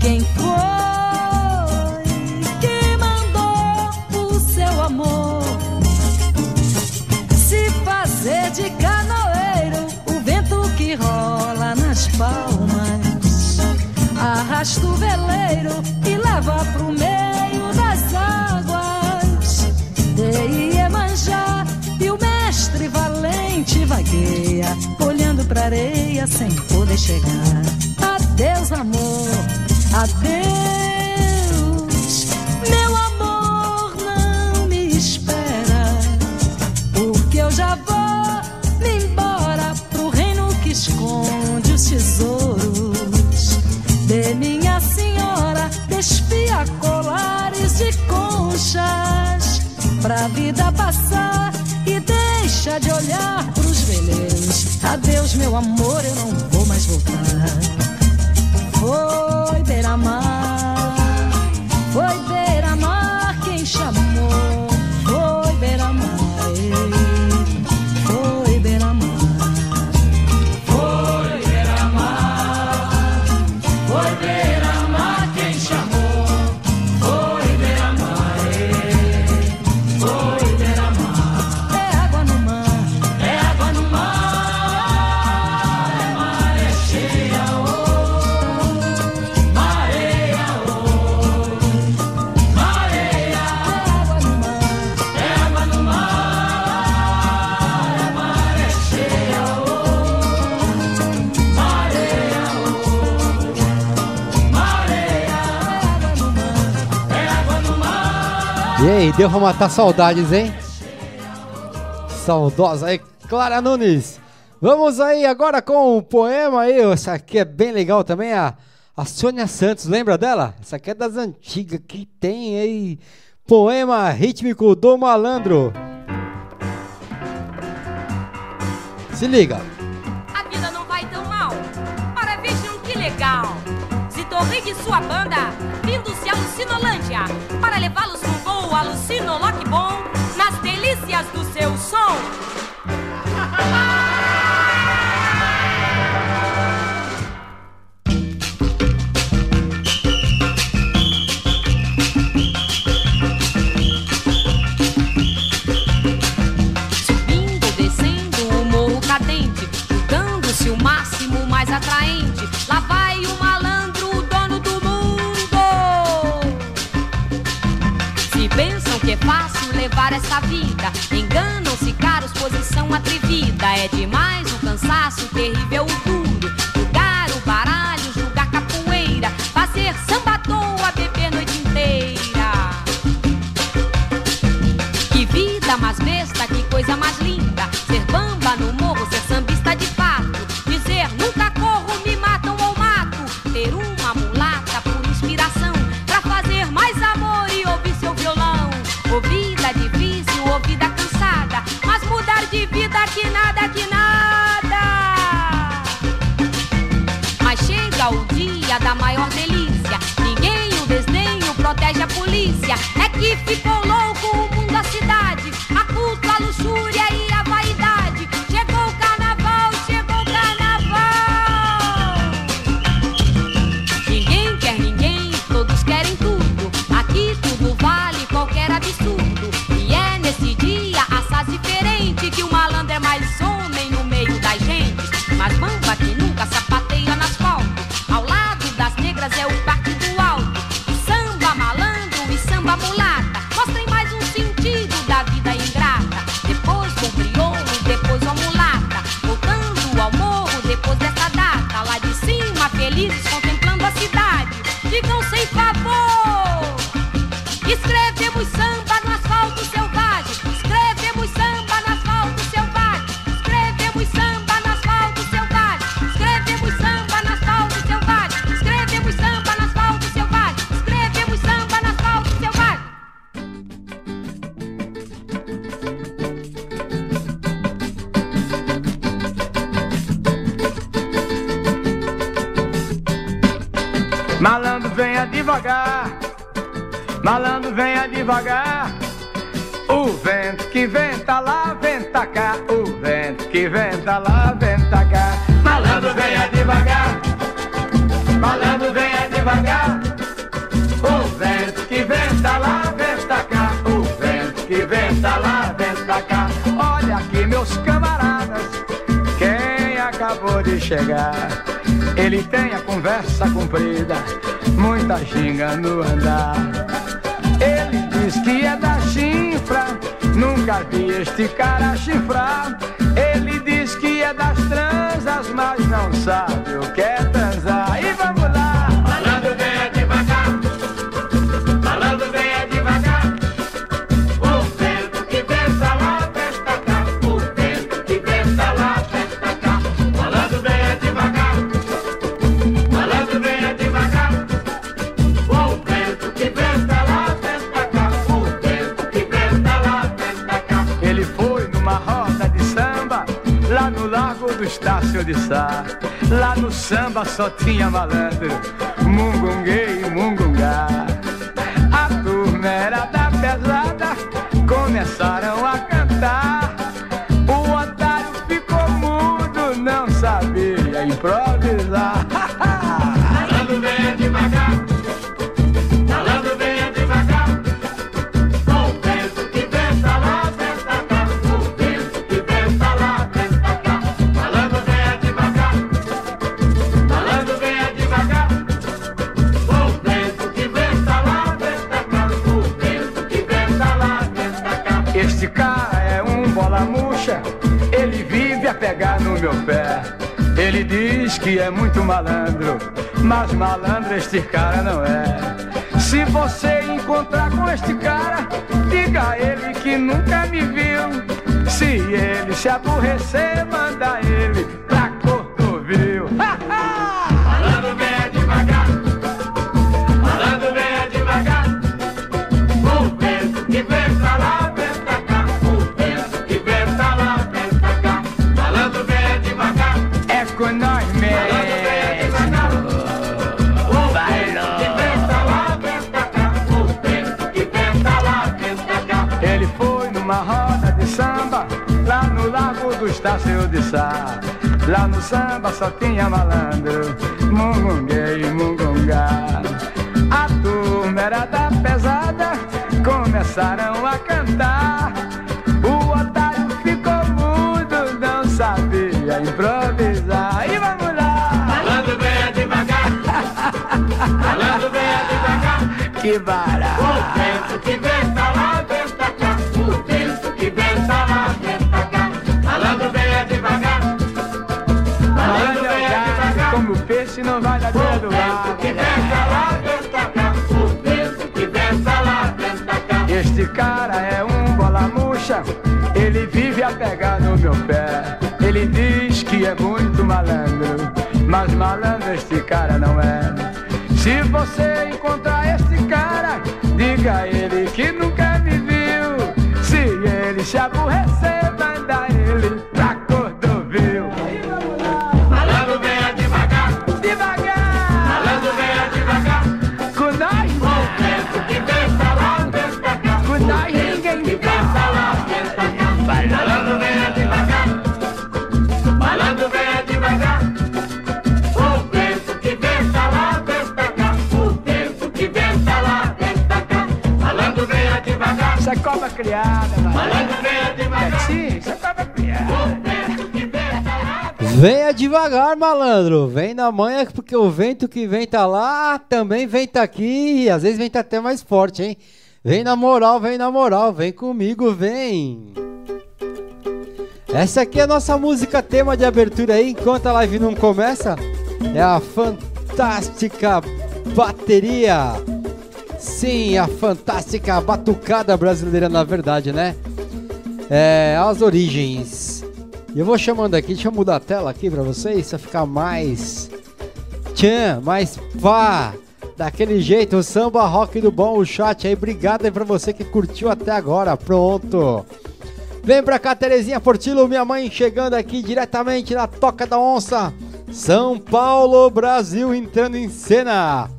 Quem foi que mandou o seu amor se fazer de canoeiro? O vento que rola nas palmas arrasta o verão. olhando pra areia sem poder chegar. Adeus, amor, adeus. Meu amor não me espera, porque eu já vou me embora pro reino que esconde os tesouros de minha senhora. Despia colares de conchas pra vida passar e deixa de olhar Adeus, meu amor, eu não E aí, deu pra matar saudades, hein? Saudosa aí, Clara Nunes. Vamos aí agora com o um poema aí. Essa aqui é bem legal também, a, a Sônia Santos, lembra dela? Essa aqui é das antigas que tem aí. Poema rítmico do malandro. Se liga. A vida não vai tão mal. Ora, vejam que legal. Se Zitorrigue de sua banda, vindo-se a Sinolândia para levá-los alucino, que bom nas delícias do seu som. nessa vida. Enganam-se caros, posição atrevida. É demais o um cansaço terrível. senta lá, vem pra cá. Malandro venha devagar, malandro venha devagar. O vento que venta lá, venta cá. O vento que venta lá, venta cá. Olha aqui, meus camaradas, quem acabou de chegar? Ele tem a conversa comprida, muita ginga no andar. Ele diz que é da chifra, nunca vi este cara chifrar as transas, mas não sabe. Lá no samba só tinha malandro, mungunguei e mungungá. que é muito malandro, mas malandro este cara não é. Se você encontrar com este cara, diga a ele que nunca me viu. Se ele se aborrecer, manda ele Estácio de Sá. Lá no samba só tinha malandro, mungungue e mungungá. A turma era da pesada, começaram a cantar. O otário ficou mudo, não sabia improvisar. E vamos lá! Malandro venha devagar, malandro venha devagar. Que barato! Que lá, cá. O vento que lá, cá. Este cara é um bola murcha, ele vive a pegar no meu pé. Ele diz que é muito malandro, mas malandro este cara não é. Se você Venha devagar, malandro. Vem na manhã, porque o vento que vem tá lá, também vem tá aqui. E às vezes vem tá até mais forte, hein? Vem na moral, vem na moral. Vem comigo, vem. Essa aqui é a nossa música tema de abertura aí. Enquanto a live não começa, é a fantástica bateria. Sim, a fantástica batucada brasileira, na verdade, né? É, as origens. E eu vou chamando aqui, deixa eu mudar a tela aqui pra vocês, pra ficar mais tchan, mais pá. Daquele jeito, o samba rock do bom, o chat aí. Obrigado aí pra você que curtiu até agora. Pronto. Vem pra cá, Terezinha Portilo, minha mãe chegando aqui diretamente na Toca da Onça. São Paulo, Brasil, entrando em cena.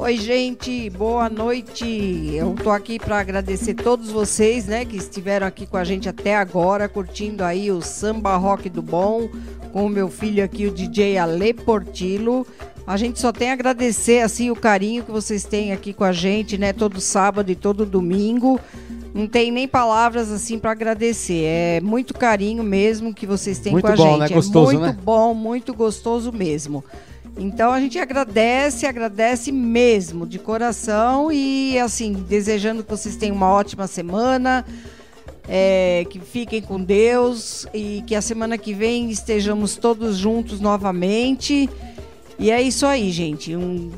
Oi, gente, boa noite. Eu tô aqui para agradecer todos vocês, né, que estiveram aqui com a gente até agora, curtindo aí o samba rock do bom, com o meu filho aqui, o DJ Ale Portilo. A gente só tem a agradecer assim o carinho que vocês têm aqui com a gente, né, todo sábado e todo domingo. Não tem nem palavras assim para agradecer. É muito carinho mesmo que vocês têm Muito com a bom, gente. né? Gostoso, é muito né? bom, muito gostoso mesmo. Então a gente agradece, agradece mesmo, de coração e assim, desejando que vocês tenham uma ótima semana, é, que fiquem com Deus e que a semana que vem estejamos todos juntos novamente. E é isso aí, gente. Um,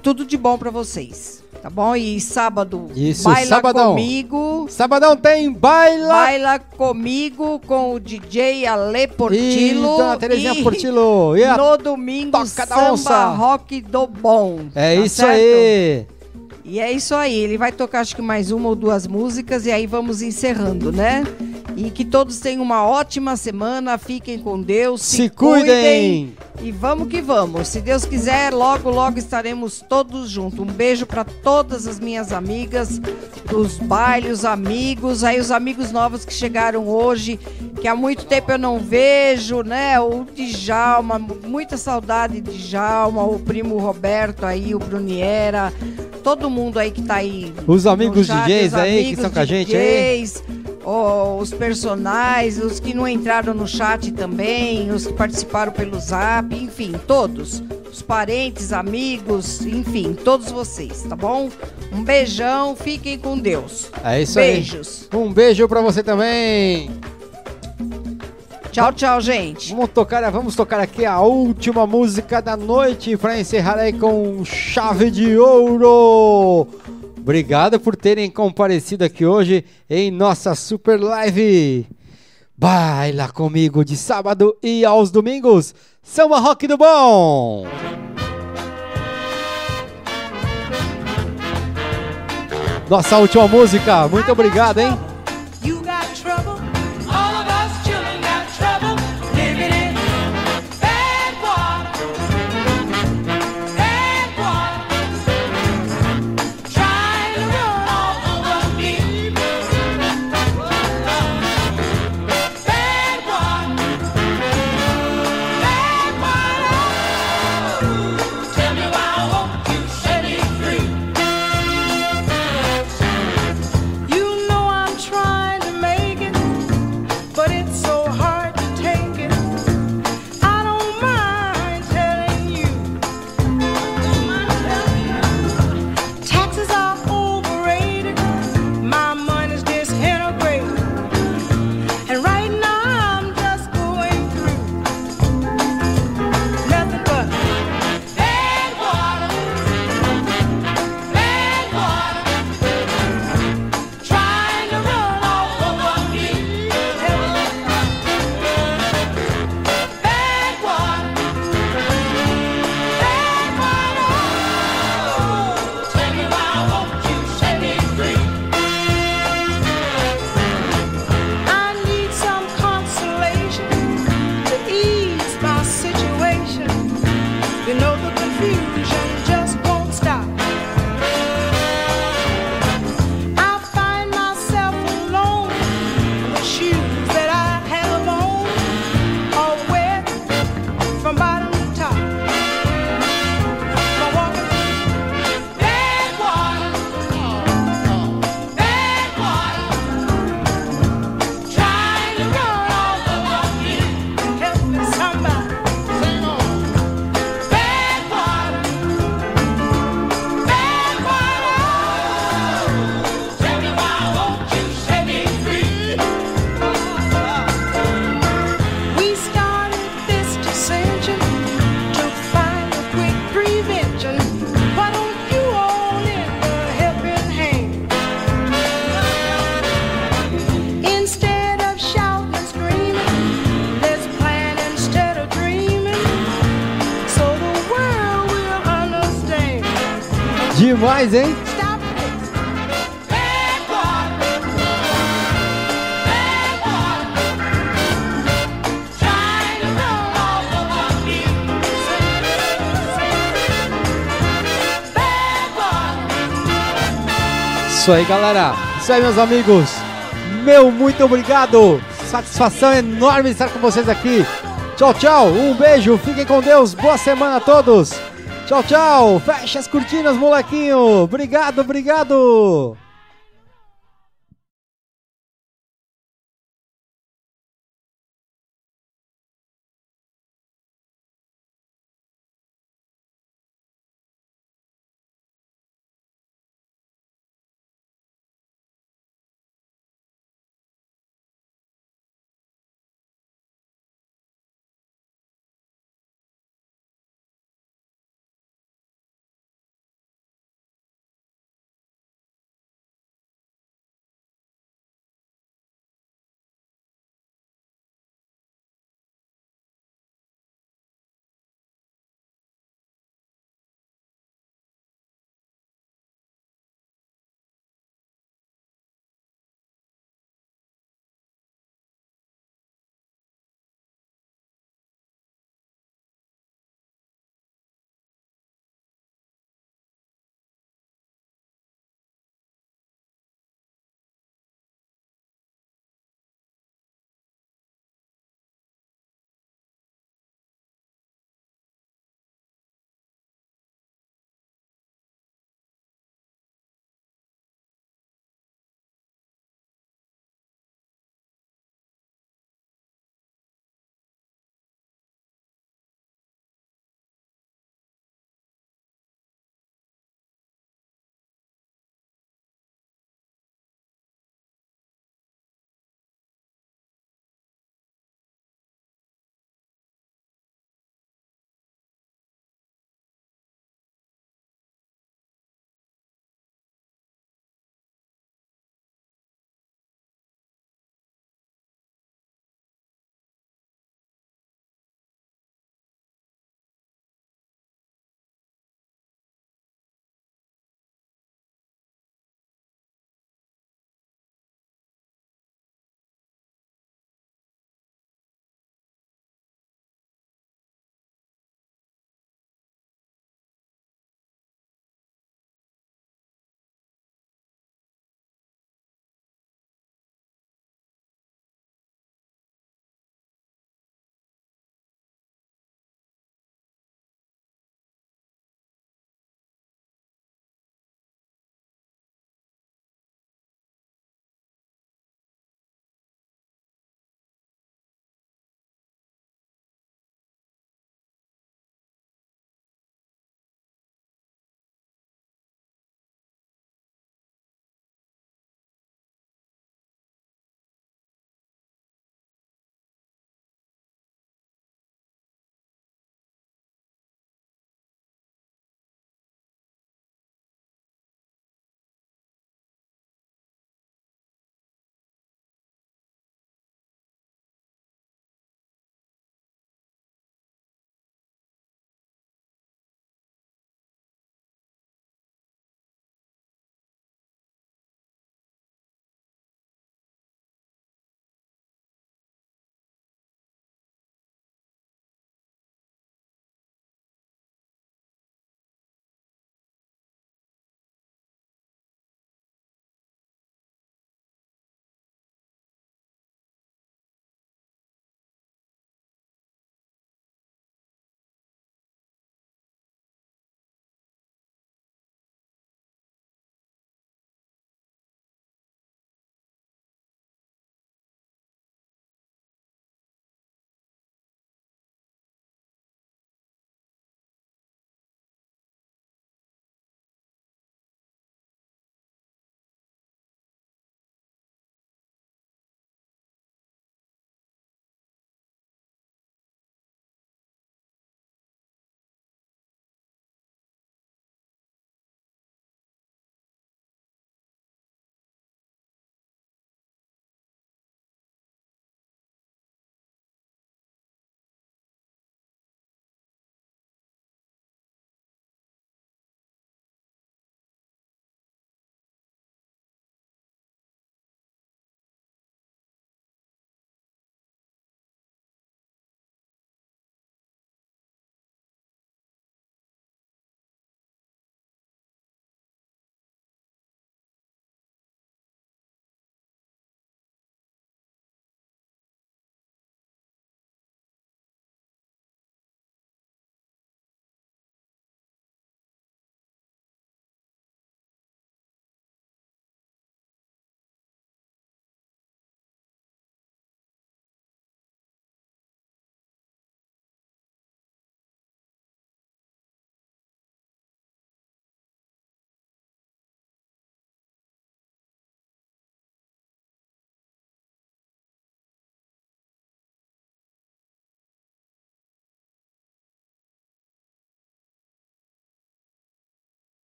tudo de bom pra vocês, tá bom? E sábado, Isso, baila sabadão. comigo. Sabadão tem baila. Baila comigo com o DJ Ale Portilo. E Dona Terezinha Portilo. E a no domingo, Toca samba Onça. rock do bom. É tá isso certo? aí. E é isso aí. Ele vai tocar acho que mais uma ou duas músicas e aí vamos encerrando, né? E que todos tenham uma ótima semana. Fiquem com Deus. Se, Se cuidem. E vamos que vamos. Se Deus quiser, logo, logo estaremos todos juntos. Um beijo para todas as minhas amigas dos bailes, os amigos, aí os amigos novos que chegaram hoje, que há muito tempo eu não vejo, né? O Djalma, muita saudade de Djalma, o primo Roberto aí, o Bruniera, todo mundo aí que tá aí. Os amigos chat, DJs os aí que estão com a gente aí oh, os personagens, os que não entraram no chat também, os que participaram pelo zap, enfim, todos. Os parentes, amigos, enfim, todos vocês, tá bom? Um beijão, fiquem com Deus. É isso Beijos. aí. Beijos. Um beijo para você também. Tchau, tchau, gente. Vamos tocar, vamos tocar aqui a última música da noite para encerrar aí com chave de ouro. Obrigado por terem comparecido aqui hoje em nossa super live. Baila comigo de sábado e aos domingos. Samba Rock do Bom! Nossa última música. Muito obrigado, hein? voz, hein? Isso aí, galera. Isso aí, meus amigos. Meu muito obrigado. Satisfação enorme estar com vocês aqui. Tchau, tchau. Um beijo. Fiquem com Deus. Boa semana a todos. Tchau, tchau. Fecha as cortinas, molequinho. Obrigado, obrigado.